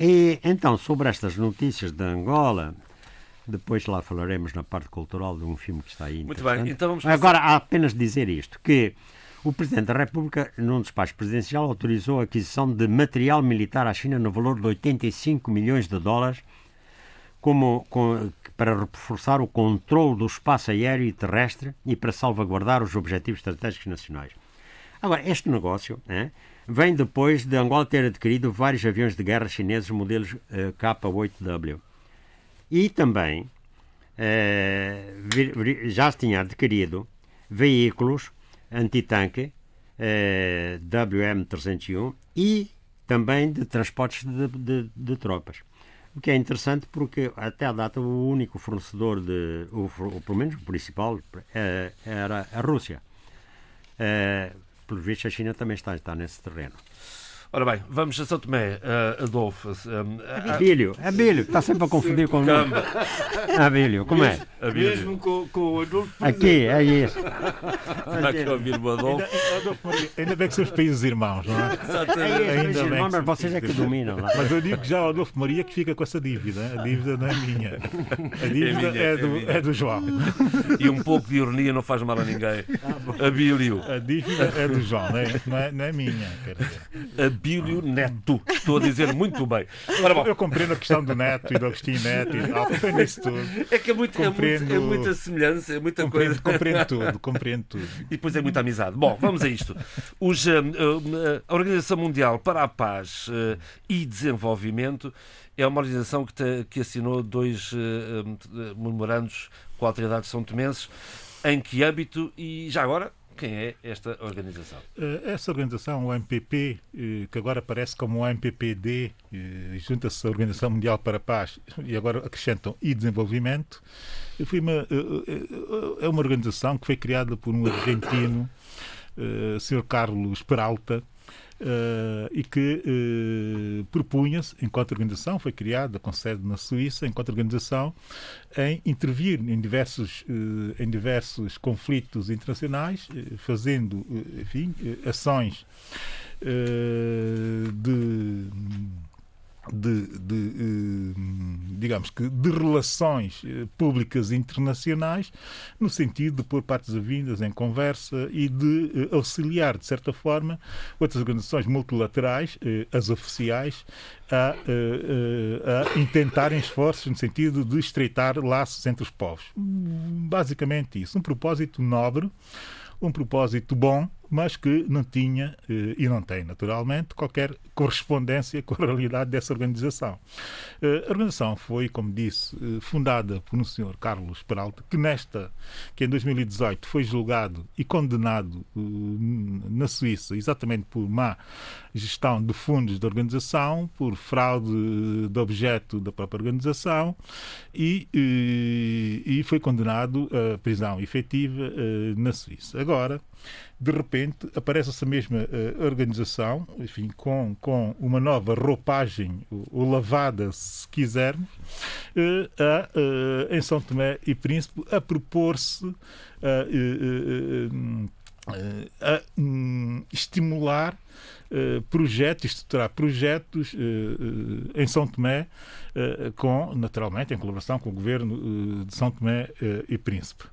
e então, sobre estas notícias de Angola, depois lá falaremos na parte cultural de um filme que está aí. Muito bem, então vamos passar... Agora, há apenas dizer isto, que o Presidente da República, num despacho presidencial, autorizou a aquisição de material militar à China no valor de 85 milhões de dólares como, com, para reforçar o controle do espaço aéreo e terrestre e para salvaguardar os objetivos estratégicos nacionais. Agora, este negócio vem depois de Angola ter adquirido vários aviões de guerra chineses modelos eh, K-8W. E também uh, já se tinha adquirido veículos antitanque uh, WM-301 e também de transportes de, de, de, tropas. O que é interessante porque até a data o único fornecedor de, o, o pelo menos o principal, é, era a Rússia. É, pelo visto a China também está, está nesse terreno. Ora bem, vamos a São Tomé, uh, Adolfo. Um, Abílio, Abílio, está sempre a confundir com o nome. Abílio, como é? Abílio. Mesmo com, com o Adolfo. Aqui, é isso. Está aqui a ouvir o Adolfo. Ainda, ainda bem que são os países irmãos, não é? Exatamente. É ainda bem irmãos, mas vocês é que dominam lá. Mas eu digo que já o Adolfo Maria que fica com essa dívida. A dívida não é minha. A dívida é, minha, é, do, é, é, do, João. E um pouco de ironia não faz mal a ninguém. Abílio. A dívida é do João, não é, não é, não é minha. Quer dizer. Abílio Neto. Estou a dizer muito bem. Eu compreendo a questão do Neto e do Agostinho Neto e tal. Compreendo isso tudo. É que é, muito, compreendo, é, muito, é muita semelhança, é muita compreendo, coisa. Compreendo tudo, compreendo tudo. E depois é muita amizade. Bom, vamos a isto. Os, uh, uh, a Organização Mundial para a Paz uh, e Desenvolvimento é uma organização que, te, que assinou dois memorandos com autoridades são tomenses. Em que âmbito e já agora quem é esta organização? Eh, essa organização, o MPP, eh, que agora aparece como o MPPD, eh, junta-se à Organização Mundial para a Paz e agora acrescentam e Desenvolvimento, foi uma, é uma organização que foi criada por um argentino, Sr. Carlos Peralta, Uh, e que uh, propunha-se, enquanto organização, foi criada com sede na Suíça, enquanto organização, em intervir em diversos, uh, em diversos conflitos internacionais, fazendo, enfim, ações de de, de eh, digamos que de relações eh, públicas internacionais no sentido de pôr partes avindas em conversa e de eh, auxiliar de certa forma outras organizações multilaterais as oficiais a, a, a intentarem esforços no sentido de estreitar laços entre os povos. Basicamente isso. Um propósito nobre um propósito bom mas que não tinha, eh, e não tem naturalmente, qualquer correspondência com a realidade dessa organização. Eh, a organização foi, como disse, eh, fundada por um senhor Carlos Peralta, que nesta, que em 2018 foi julgado e condenado na Suíça exatamente por má gestão de fundos da organização, por fraude de objeto da própria organização e, e foi condenado a prisão efetiva na Suíça. Agora, de repente aparece essa mesma uh, organização, enfim, com, com uma nova roupagem, ou, lavada, se quisermos, uh, a, uh, em São Tomé e Príncipe, a propor-se a um, estimular projetos, estruturar projetos em São Tomé eh, com, naturalmente, em colaboração com o governo eh, de São Tomé eh, e Príncipe.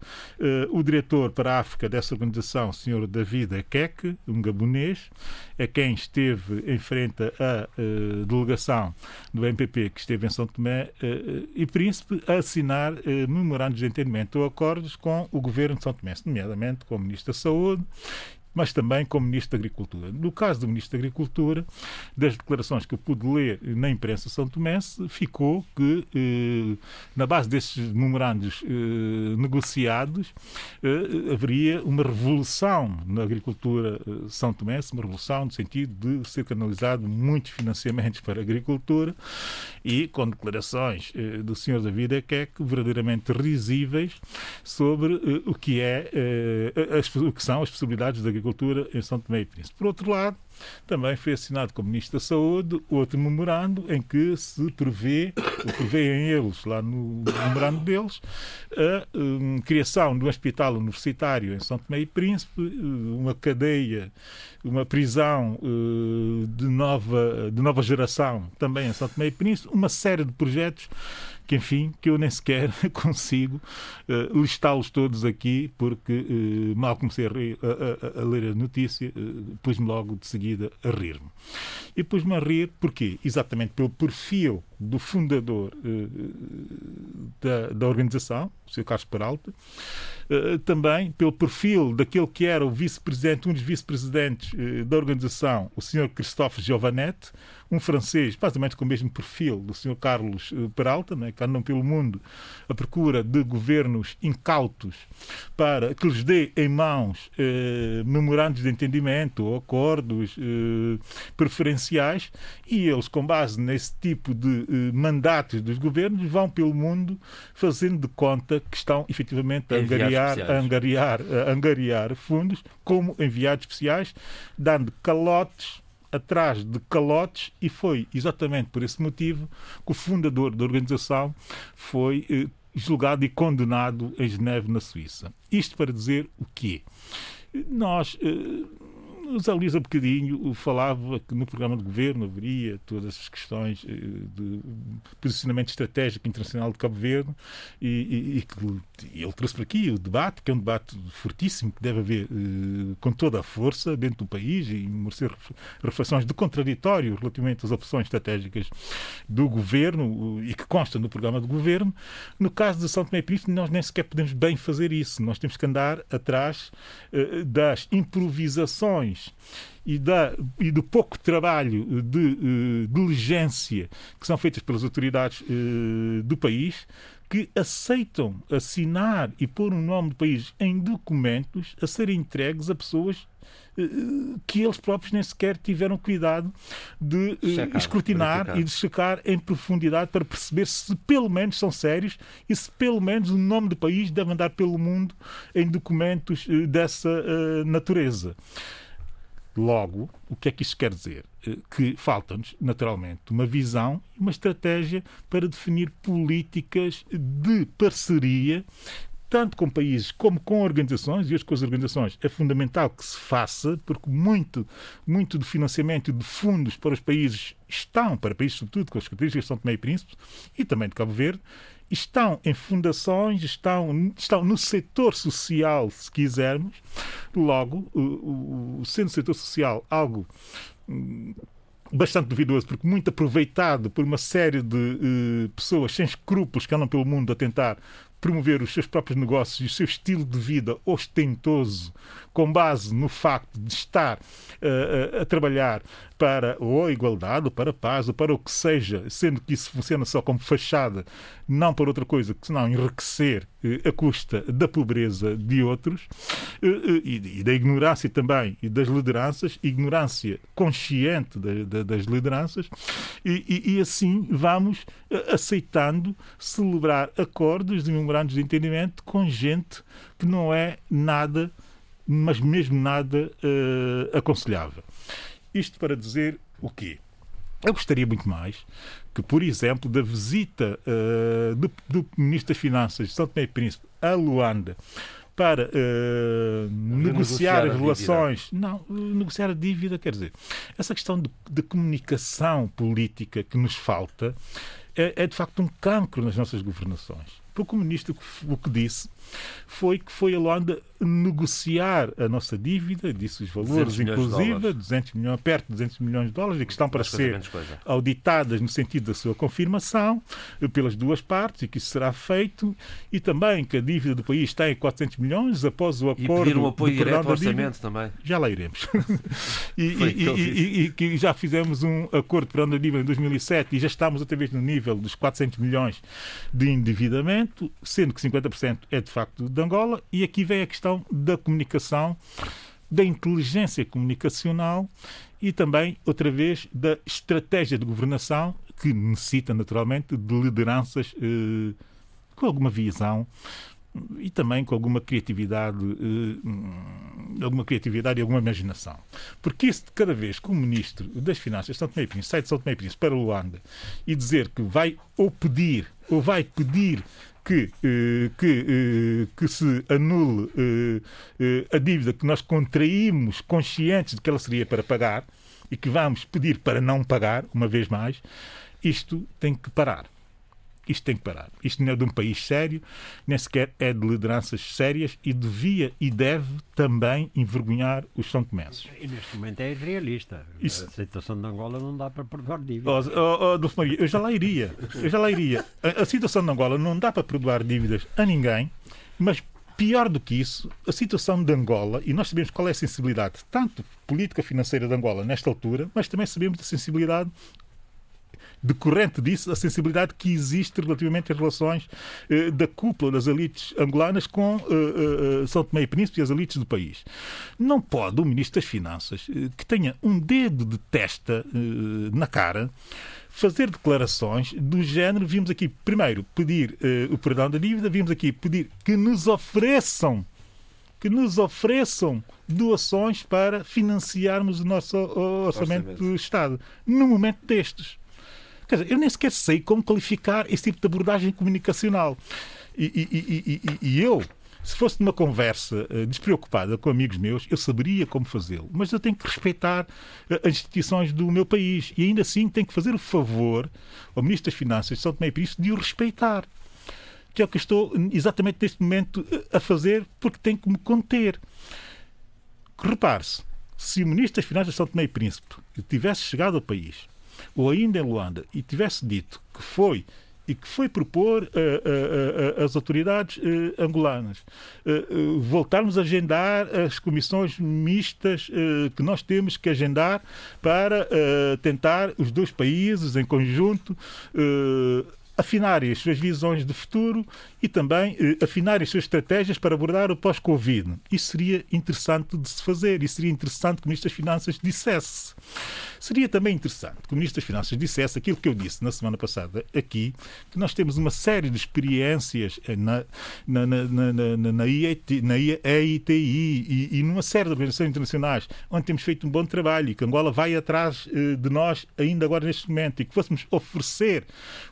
O diretor para a África dessa organização, o Sr. David Ekeke, um gabonês, é quem esteve em frente à delegação do MPP que esteve em São Tomé e Príncipe a assinar memorandos de entendimento ou acordos com o governo de São Tomé, nomeadamente com o Ministro da Saúde mas também como Ministro da Agricultura. No caso do Ministro da Agricultura, das declarações que eu pude ler na imprensa são tomense, ficou que, eh, na base desses memorandos eh, negociados, eh, haveria uma revolução na agricultura eh, são tomense, uma revolução no sentido de ser canalizado muitos financiamentos para a agricultura e com declarações eh, do Sr. David Equec verdadeiramente risíveis sobre eh, o que é as, o que são as possibilidades da agricultura Agricultura em São Tomé e Príncipe. Por outro lado, também foi assinado com o Ministro da Saúde outro memorando em que se prevê, prevêem eles lá no memorando deles, a um, criação de um hospital universitário em São Tomé e Príncipe, uh, uma cadeia, uma prisão uh, de, nova, de nova geração também em São Tomé e Príncipe, uma série de projetos que enfim, que eu nem sequer consigo uh, listá-los todos aqui, porque uh, mal comecei a, a, a, ler a notícia, uh, pus-me logo de seguida a rir-me. E pus-me a rir porque, exatamente pelo perfil do fundador da, da organização, Sr. Carlos Peralta, também pelo perfil daquele que era o vice-presidente, um dos vice-presidentes da organização, o Sr. Cristóvão Giovanetti, um francês, menos com o mesmo perfil do Sr. Carlos uh, Peralta, né, que andam pelo mundo à procura de governos incautos para que lhes dê em mãos uh, memorandos de entendimento ou acordos uh, preferenciais e eles, com base nesse tipo de mandatos dos governos, vão pelo mundo fazendo de conta que estão efetivamente a angariar, a angariar, a angariar fundos como enviados especiais, dando calotes atrás de calotes e foi exatamente por esse motivo que o fundador da organização foi eh, julgado e condenado em Geneve, na Suíça. Isto para dizer o quê? Nós eh, o Zé Luís, há bocadinho, falava que no programa de governo haveria todas as questões eh, de posicionamento estratégico internacional de Cabo Verde e, e, e que ele trouxe para aqui o debate, que é um debate fortíssimo, que deve haver eh, com toda a força dentro do país e merecer reflexões de contraditório relativamente às opções estratégicas do governo e que consta no programa de governo. No caso de São Tomé e Príncipe, nós nem sequer podemos bem fazer isso. Nós temos que andar atrás eh, das improvisações e, da, e do pouco trabalho de uh, diligência que são feitas pelas autoridades uh, do país, que aceitam assinar e pôr o um nome do país em documentos a serem entregues a pessoas eh, que eles próprios nem sequer tiveram cuidado de checar, escrutinar verificar. e de checar em profundidade para perceber se pelo menos são sérios e se pelo menos o nome do país deve andar pelo mundo em documentos dessa natureza. Logo, o que é que isto quer dizer? Eh, que falta-nos, naturalmente, uma visão e uma estratégia para definir políticas de parceria tanto com países como com organizações, e hoje com as organizações é fundamental que se faça, porque muito, muito do financiamento de fundos para os países estão, para países sobretudo com as características de São Tomé e Príncipe e também de Cabo Verde, estão em fundações, estão, estão no setor social, se quisermos. Logo, sendo o setor social algo hum, bastante duvidoso, porque muito aproveitado por uma série de uh, pessoas sem escrúpulos que andam pelo mundo a tentar promover os seus próprios negócios e o seu estilo de vida ostentoso, com base no facto de estar uh, a trabalhar para ou a igualdade, ou para a paz, ou para o que seja, sendo que isso funciona só como fachada, não para outra coisa que senão enriquecer uh, a custa da pobreza de outros uh, e, e, da ignorância também e das lideranças, ignorância consciente de, de, das lideranças, e, e, e assim vamos aceitando celebrar acordos de memorandos de entendimento com gente que não é nada, mas mesmo nada uh, aconselhável. Isto para dizer o quê? Eu gostaria muito mais que, por exemplo, da visita uh, do, do, Ministro das Finanças de São Tomé e Príncipe a Luanda para uh, negociar as relações. Não, negociar a dívida, quer dizer, essa questão de, de comunicação política que nos falta é, é de facto um cancro nas nossas governações. Porque o ministro o que disse foi que foi a Luanda negociar a nossa dívida, disse os valores, inclusive, 200 milhões, perto de 200 milhões de dólares, e que estão para ser auditadas no sentido da sua confirmação eh, pelas duas partes, e que isso será feito, e também que a dívida do país está em 400 milhões após o acordo. E pedir um apoio direto ao orçamento também. Já lá iremos. e, e, e, e, que já fizemos um acordo de da dívida em 2007 e já estamos outra vez no nível dos 400 milhões de endividamento, sendo que 50% é de facto de Angola, e aqui vem a questão da comunicação, da inteligência comunicacional e também, outra vez, da estratégia de governação, que necessita naturalmente de lideranças eh, com alguma visão e também com alguma criatividade, eh, alguma criatividade e alguma imaginação. Porque isso, cada vez que o Ministro das Finanças São Tomé sai de São Tomé para Luanda e dizer que vai ou pedir ou vai pedir que, eh, que, eh, que se anule eh, a dívida que nós contraímos conscientes de que ela seria para pagar e que vamos pedir para não pagar, uma vez mais, isto tem que parar. Isto tem que parar. Isto não é de um país sério, nem sequer é de lideranças sérias e devia e deve também envergonhar os São Tomenses. E neste momento é irrealista. Isso... A situação de Angola não dá para perdoar dívidas. Oh, oh, oh, Maria, eu já lá iria. Eu já lá iria. A, a situação de Angola não dá para perdoar dívidas a ninguém, mas pior do que isso, a situação de Angola, e nós sabemos qual é a sensibilidade, tanto política financeira de Angola nesta altura, mas também sabemos da sensibilidade decorrente disso a sensibilidade que existe relativamente às relações eh, da cúpula das elites angolanas com eh, eh, São Tomé e Príncipe e as elites do país. Não pode o Ministro das Finanças, eh, que tenha um dedo de testa eh, na cara, fazer declarações do género. Vimos aqui, primeiro, pedir eh, o perdão da dívida, vimos aqui pedir que nos ofereçam que nos ofereçam doações para financiarmos o nosso orçamento, orçamento. do Estado. No momento destes. Quer dizer, eu nem sequer sei como qualificar esse tipo de abordagem comunicacional. E, e, e, e eu, se fosse numa conversa uh, despreocupada com amigos meus, eu saberia como fazê-lo. Mas eu tenho que respeitar uh, as instituições do meu país. E ainda assim tenho que fazer o favor ao Ministro das Finanças de São Tomé e Príncipe de o respeitar. Que é o que estou exatamente neste momento eh, a fazer, porque tenho que me conter. Repare-se, se o Ministro das Finanças de São Tomé e Príncipe tivesse chegado ao país ou ainda em Luanda, e tivesse dito que foi e que foi propor uh, uh, uh, as autoridades angolanas voltarmos a agendar as comissões mistas que nós temos que agendar para tentar os dois países em conjunto afinarem as suas visões de futuro e também eh, afinar as suas estratégias para abordar o pós-Covid. Isso seria interessante de se fazer, e seria interessante que o Ministro das Finanças dissesse. Seria também interessante que o Ministro das Finanças dissesse aquilo que eu disse na semana passada aqui, que nós temos uma série de experiências eh, na, na, na, na, na, na EITI e, e numa série de organizações internacionais onde temos feito um bom trabalho e que Angola vai atrás eh, de nós ainda agora neste momento e que fôssemos oferecer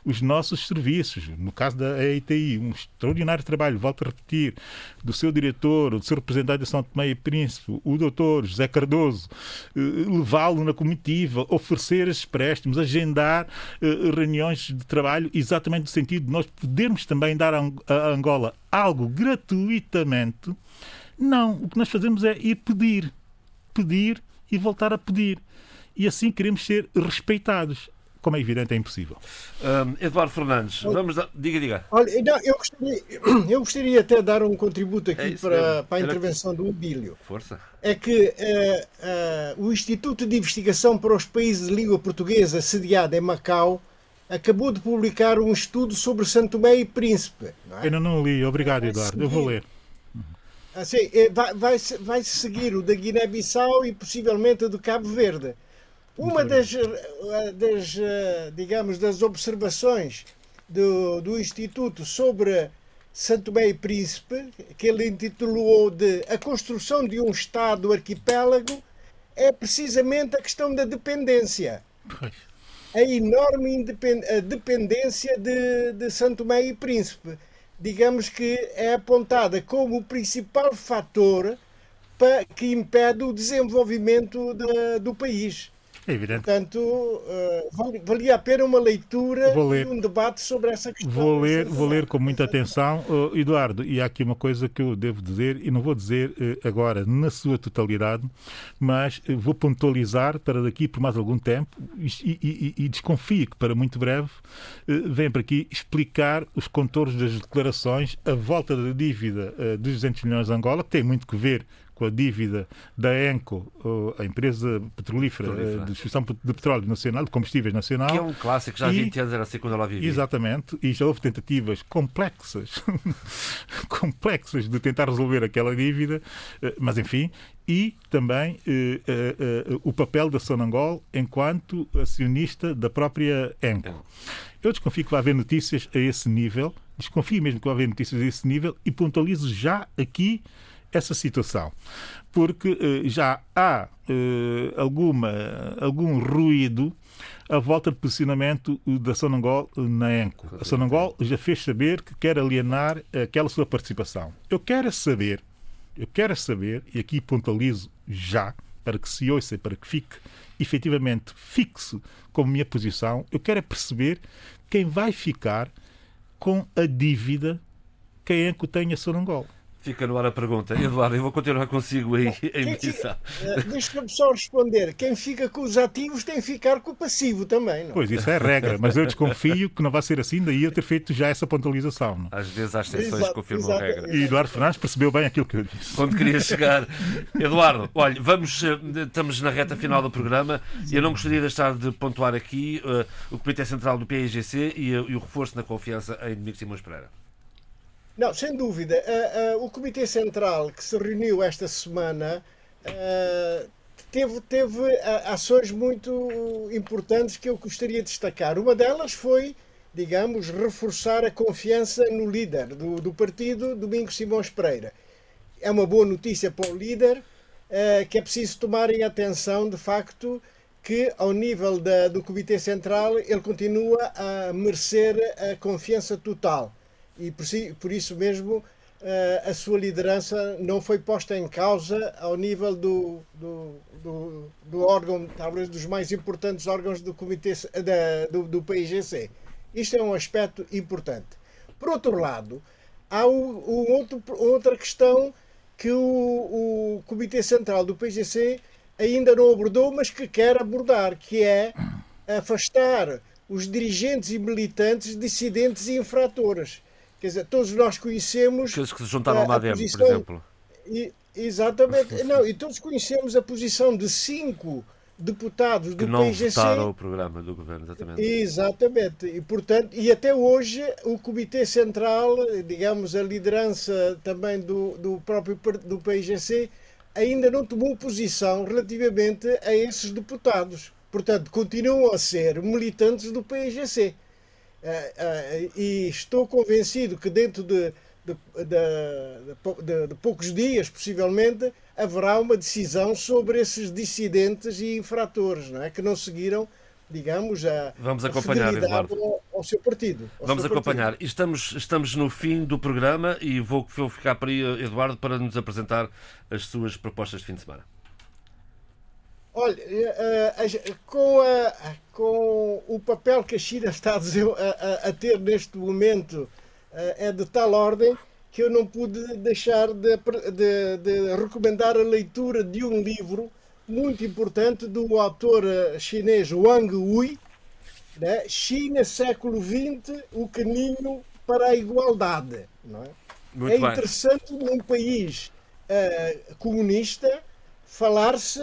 os nossos serviços, no caso da EITI, um extraordinário trabalho, volto a repetir, do seu diretor, do seu representante de São Tomé e Príncipe, o doutor José Cardoso, eh, levá-lo na comitiva, oferecer esses préstimos, agendar eh, reuniões de trabalho, exatamente no sentido de nós podermos também dar a Angola algo gratuitamente. Não, o que nós fazemos é ir pedir, pedir e voltar a pedir. E assim queremos ser respeitados como é evidente, é impossível. Um, Eduardo Fernandes, vamos dar... diga, diga. Olha, não, eu, gostaria, eu gostaria até de dar um contributo aqui é para, para a intervenção do Abílio. Força. É que uh, uh, o Instituto de Investigação para os Países de Língua Portuguesa, sediado em Macau, acabou de publicar um estudo sobre Santo Tomé e Príncipe. Não é? Eu não li, obrigado, Eduardo. Eu vou ler. Assim, eh, vai, vai, vai seguir o da Guiné-Bissau e possivelmente o do Cabo Verde. Uma das, eh, das, eh, digamos, das observações do, do Instituto sobre Santo Tomé e Príncipe, que ele intitulou de A Construção de um Estado Arquipélago, é precisamente a questão da dependência. A enorme a dependência de, de Santo Tomé e Príncipe. Digamos que é apontada como o principal fator que impede o desenvolvimento de, do país. É evidente. Portanto, uh, valia a pena uma leitura e um debate sobre essa questão. Vou ler, vou ler com muita atenção. Uh, Eduardo, e há aqui uma coisa que eu devo dizer, e não vou dizer uh, agora na sua totalidade, mas vou pontualizar para daqui por mais algum tempo, e, e, e desconfio que para muito breve venha para aqui explicar os contornos das declarações, a volta da dívida dos 200 milhões de Angola, que tem muito que ver com a dívida da ENCO, a empresa petrolífera, petrolífera. de distribuição de petróleo nacional, de combustíveis nacional. Que é um clássico, já há 20 anos era assim quando ela vivia. Exatamente, e já houve tentativas complexas, complexas de tentar resolver aquela dívida, eh, mas enfim, e também eh, eh, eh, o papel da Sonangol enquanto acionista da própria ENCO. Eu desconfio que vai haver notícias a esse nível, desconfio mesmo que vai haver notícias a esse nível e pontualizo já aqui essa situação, porque eh, já há eh, alguma, algum ruído à volta do posicionamento da Sonangol na ENCO. A Sonangol já fez saber que quer alienar aquela sua participação. Eu quero saber, eu quero saber, e aqui pontualizo já, para que se ouça e para que fique efetivamente fixo como minha posição, eu quero é perceber quem vai ficar com a dívida que a ENCO tem a Sonangol. Fica no ar a pergunta. Eduardo, eu vou continuar consigo aí em missão. Eh, deixa-me só responder. Quem fica com os ativos tem que ficar com o passivo também. Não? Pois, isso é regra, mas eu desconfio que não vai ser assim, daí eu ter feito já essa pontualização. Não? Às vezes há exceções que confirmam a regra. E Eduardo Fernandes percebeu bem aquilo que eu disse. Quando queria chegar. Eduardo, olha, vamos, eh, estamos na reta final do programa e eu não gostaria de deixar de pontuar aqui uh, o Comitê Central do PIGC e, e o reforço na confiança em Domingos Simões Pereira. Não, sem dúvida. Uh, uh, o Comitê Central que se reuniu esta semana uh, teve, teve ações muito importantes que eu gostaria de destacar. Uma delas foi, digamos, reforçar a confiança no líder do, do partido, Domingos Simões Pereira. É uma boa notícia para o líder, que é preciso tomarem atenção, de facto, que ao nível da, do Comitê Central ele continua a merecer a confiança total e por, si, por isso mesmo eh, a sua liderança não foi posta em causa ao nível do, do, do, do órgão, talvez dos mais importantes órgãos do comitê da, do, do PIGC. Isto é um aspecto importante. Por outro lado, há o, o outro, outra questão que o, o Comitê Central do PGC ainda não abordou, mas que quer abordar, que é afastar os dirigentes e militantes dissidentes e infratores. Quer dizer, todos nós conhecemos. Aqueles que se juntaram MADEM, posição, por exemplo. E, exatamente. Não, e todos conhecemos a posição de cinco deputados do que não PIGC. votaram o programa do governo, exatamente. Exatamente. E, portanto, e até hoje o Comitê Central, digamos, a liderança também do, do próprio do PIGC, ainda não tomou posição relativamente a esses deputados. Portanto, continuam a ser militantes do PIGC. Eh, eh, e estou convencido que dentro de, de, de, de, poucos dias, possivelmente, haverá uma decisão sobre esses dissidentes e infratores não é? que não seguiram, digamos, a, Vamos acompanhar, Eduardo. Ao, ao, seu partido. Ao Vamos seu acompanhar. Partido. Estamos, estamos no fim do programa e vou, vou ficar para aí, Eduardo, para nos apresentar as suas propostas de fim de semana. Olha, uh, com, a, com o papel que a China está a, a, a ter neste momento uh, é de tal ordem que eu não pude deixar de, de, de, recomendar a leitura de um livro muito importante do autor chinês Wang Hui, né? China, século XX, o caminho para a igualdade. Não é? Muito é interessante num país uh, comunista falar-se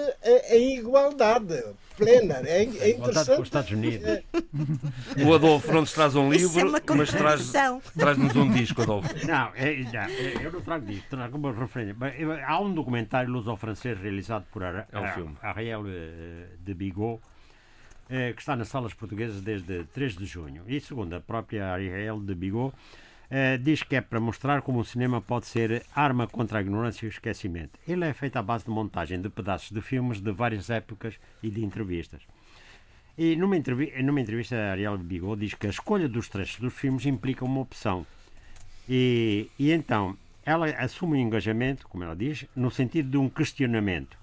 em igualdade plena. É, é interessante. Com os Estados Unidos. É. O Adolfo não nos traz um livro, é mas traz-nos traz um disco, Adolfo. Não, é, não, é, eu não trago disco, trago uma referência. Há um documentário luso-francês realizado por Ar é um Ariel eh, de Bigot eh, que está nas salas portuguesas desde 3 de junho. E segundo a própria Ariel de Bigot, Uh, diz que é para mostrar como o cinema pode ser arma contra a ignorância e o esquecimento. Ele é feito à base de montagem de pedaços de filmes de várias épocas e de entrevistas. E numa, entrevi numa entrevista, Ariel Bigot diz que a escolha dos trechos dos filmes implica uma opção. E, e então, ela assume o engajamento, como ela diz, no sentido de um questionamento.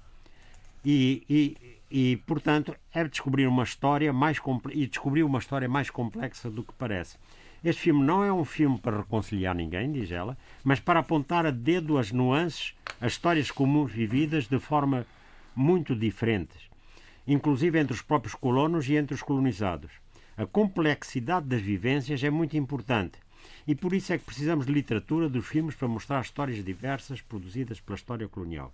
E, e, e portanto, é descobrir uma história mais e descobrir uma história mais complexa do que parece. Este filme não é um filme para reconciliar ninguém, diz ela, mas para apontar a dedo as nuances, as histórias comuns vividas de forma muito diferentes, inclusive entre os próprios colonos e entre os colonizados. A complexidade das vivências é muito importante e por isso é que precisamos de literatura dos filmes para mostrar histórias diversas produzidas pela história colonial.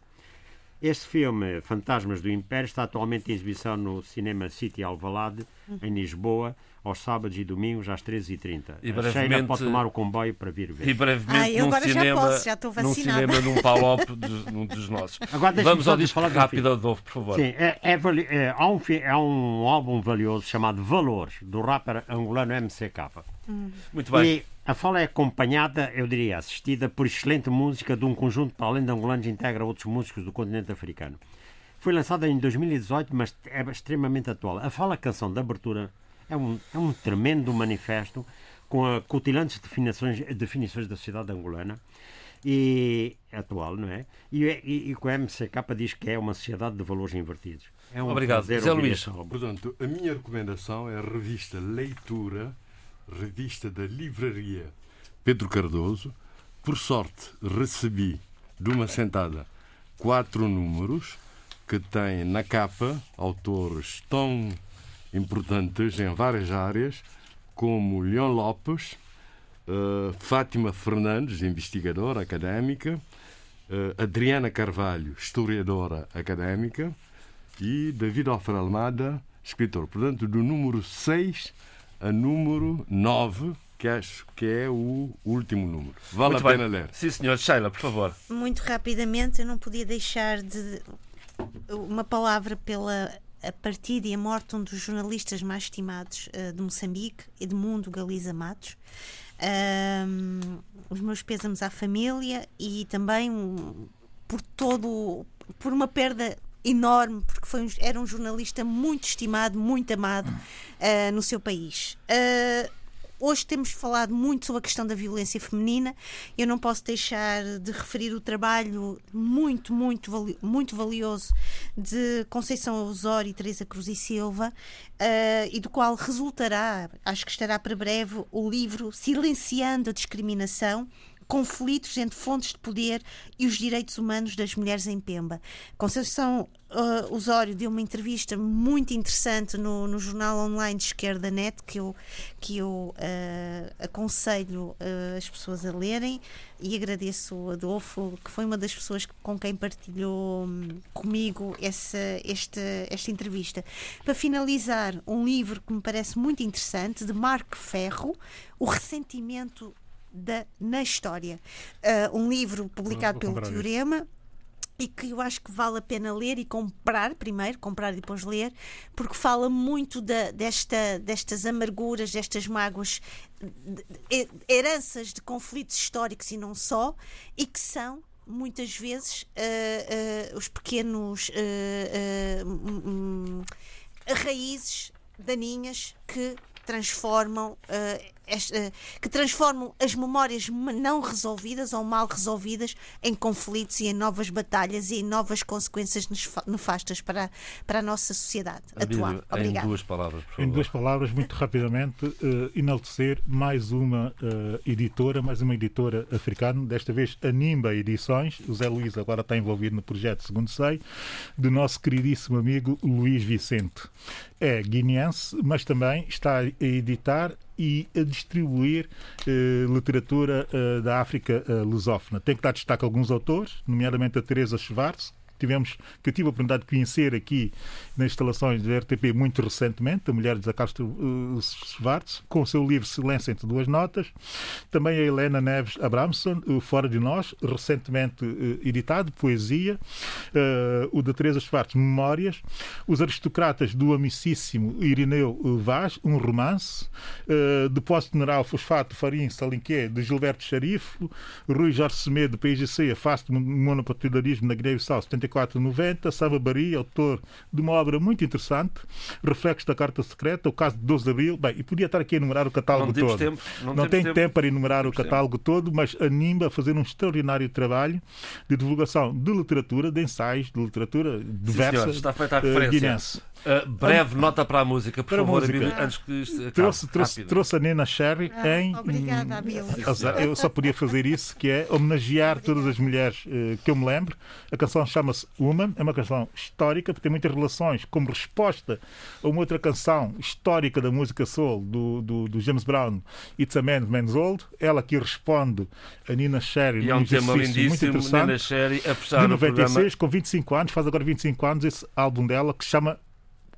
Este filme, Fantasmas do Império, está atualmente em exibição no Cinema City Alvalade, em Lisboa, aos sábados e domingos às 13h30. E a brevemente, Sheila pode tomar o comboio para vir ver. E brevemente ah, num cinema, já posso, já estou num cinema num palop de, num dos nossos. Agora, Vamos ao disco rápido, Adolfo, por favor. Sim, é, é, é, há, um, há um álbum valioso chamado Valores, do rapper angolano MCK. Hum. Muito bem. E a fala é acompanhada, eu diria, assistida por excelente música de um conjunto para além de angolanos integra outros músicos do continente africano. Foi lançada em 2018, mas é extremamente atual. A fala canção de abertura é um, é um tremendo manifesto com acutilantes definições, definições da sociedade angolana e atual, não é? E, e, e com a MCK diz que é uma sociedade de valores invertidos. É um Obrigado, Zé Luís. Portanto, a minha recomendação é a revista Leitura, revista da Livraria Pedro Cardoso, por sorte, recebi de uma sentada quatro números que têm na capa autores tão importantes em várias áreas como Leon Lopes, uh, Fátima Fernandes, investigadora académica, uh, Adriana Carvalho, historiadora académica, e David Offer Almada, escritor. Portanto, do número 6 a número 9, que acho que é o último número. Vale Muito a pena bem. ler. Sim, senhor. Sheila, por favor. Muito rapidamente, eu não podia deixar de. Uma palavra pela a partida e a morte de um dos jornalistas mais estimados uh, de Moçambique, Edmundo Galiza Matos. Um, os meus pésamos à família e também um, por todo por uma perda enorme, porque foi um, era um jornalista muito estimado, muito amado uh, no seu país. Uh, hoje temos falado muito sobre a questão da violência feminina. Eu não posso deixar de referir o trabalho muito, muito, muito valioso de Conceição Osório e Teresa Cruz e Silva, uh, e do qual resultará, acho que estará para breve, o livro Silenciando a Discriminação conflitos entre fontes de poder e os direitos humanos das mulheres em Pemba. Conceição uh, Osório deu uma entrevista muito interessante no, no jornal online de Esquerda Net que eu, que eu uh, aconselho uh, as pessoas a lerem e agradeço o Adolfo, que foi uma das pessoas com quem partilhou um, comigo essa, esta, esta entrevista. Para finalizar, um livro que me parece muito interessante, de Marco Ferro, O Ressentimento da, na história. Uh, um livro publicado pelo Teorema. Isso e que eu acho que vale a pena ler e comprar primeiro, comprar e depois ler, porque fala muito da, desta, destas amarguras, destas mágoas, de, de, heranças de conflitos históricos e não só, e que são muitas vezes uh, uh, os pequenos uh, um, raízes daninhas que transformam que transformam as memórias não resolvidas ou mal resolvidas em conflitos e em novas batalhas e em novas consequências nefastas para, para a nossa sociedade atual. Obrigada. Em duas palavras, Em duas palavras, muito rapidamente, uh, enaltecer mais uma uh, editora, mais uma editora africana, desta vez a Nimba Edições. O Zé Luís agora está envolvido no projeto, segundo sei, do nosso queridíssimo amigo Luís Vicente. É guineense, mas também está a editar e a distribuir eh, literatura eh, da África eh, lusófona. Tem que dar destaque a alguns autores, nomeadamente a Teresa Schwartz, tivemos, que eu tive a oportunidade de conhecer aqui nas instalações da RTP muito recentemente, a mulher de Zacastro uh, Schwartz, com o seu livro Silêncio entre duas notas. Também a Helena Neves Abramson, uh, Fora de Nós, recentemente uh, editado, Poesia. O da Teresa Schwartz, Memórias. Os Aristocratas do Amicíssimo Irineu Vaz, um romance. Depósito Mineral Fosfato Farim Salinqué, de Gilberto Xarifo. Rui Jorge Semedo, Face do Monopartidarismo na Guiné-Bissau, 74 94-90, Sava Bari, autor de uma obra muito interessante, Reflexos da Carta Secreta, o caso de 12 de Abril. Bem, e podia estar aqui a enumerar o catálogo não todo. Tempo, não, não tem tempo. tempo para enumerar o catálogo tempo. todo, mas anima a fazer um extraordinário trabalho de divulgação de literatura, de ensaios, de literatura diversa. Sim, está feita a eh, referência. Uh, Uh, breve nota para a música, por para favor, música. antes que isto acabe. Trouxe, trouxe, trouxe a Nena Sherry ah, em. Obrigada, Abel. Eu só podia fazer isso, que é homenagear todas as mulheres uh, que eu me lembro. A canção chama-se Woman, é uma canção histórica, porque tem muitas relações como resposta a uma outra canção histórica da música soul do, do, do James Brown, It's a Man Man's Old. Ela aqui responde a Nina Sherry. E é um tema lindíssimo, Nina Sherry, a fechar de 96, com 25 anos, faz agora 25 anos, esse álbum dela que se chama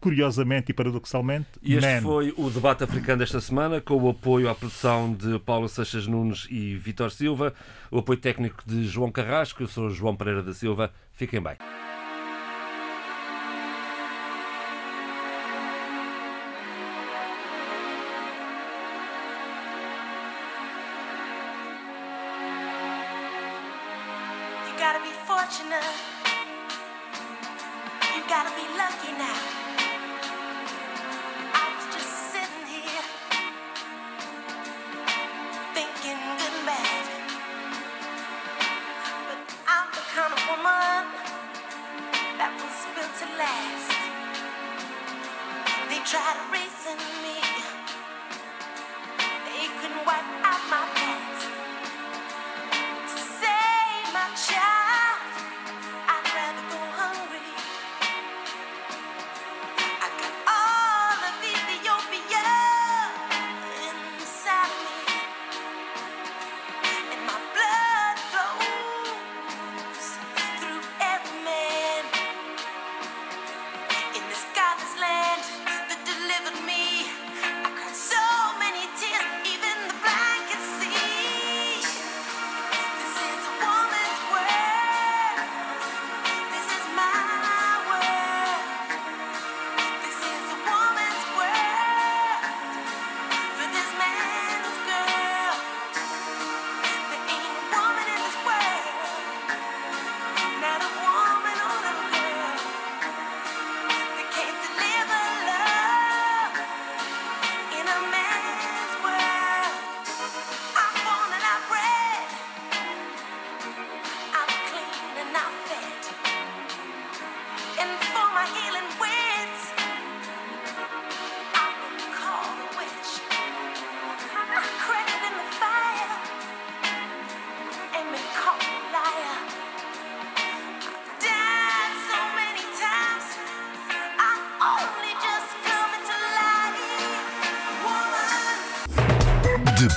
curiosamente e paradoxalmente, E este Man. foi o debate africano desta semana, com o apoio à produção de Paulo Seixas Nunes e Vitor Silva, o apoio técnico de João Carrasco, eu sou João Pereira da Silva. Fiquem bem.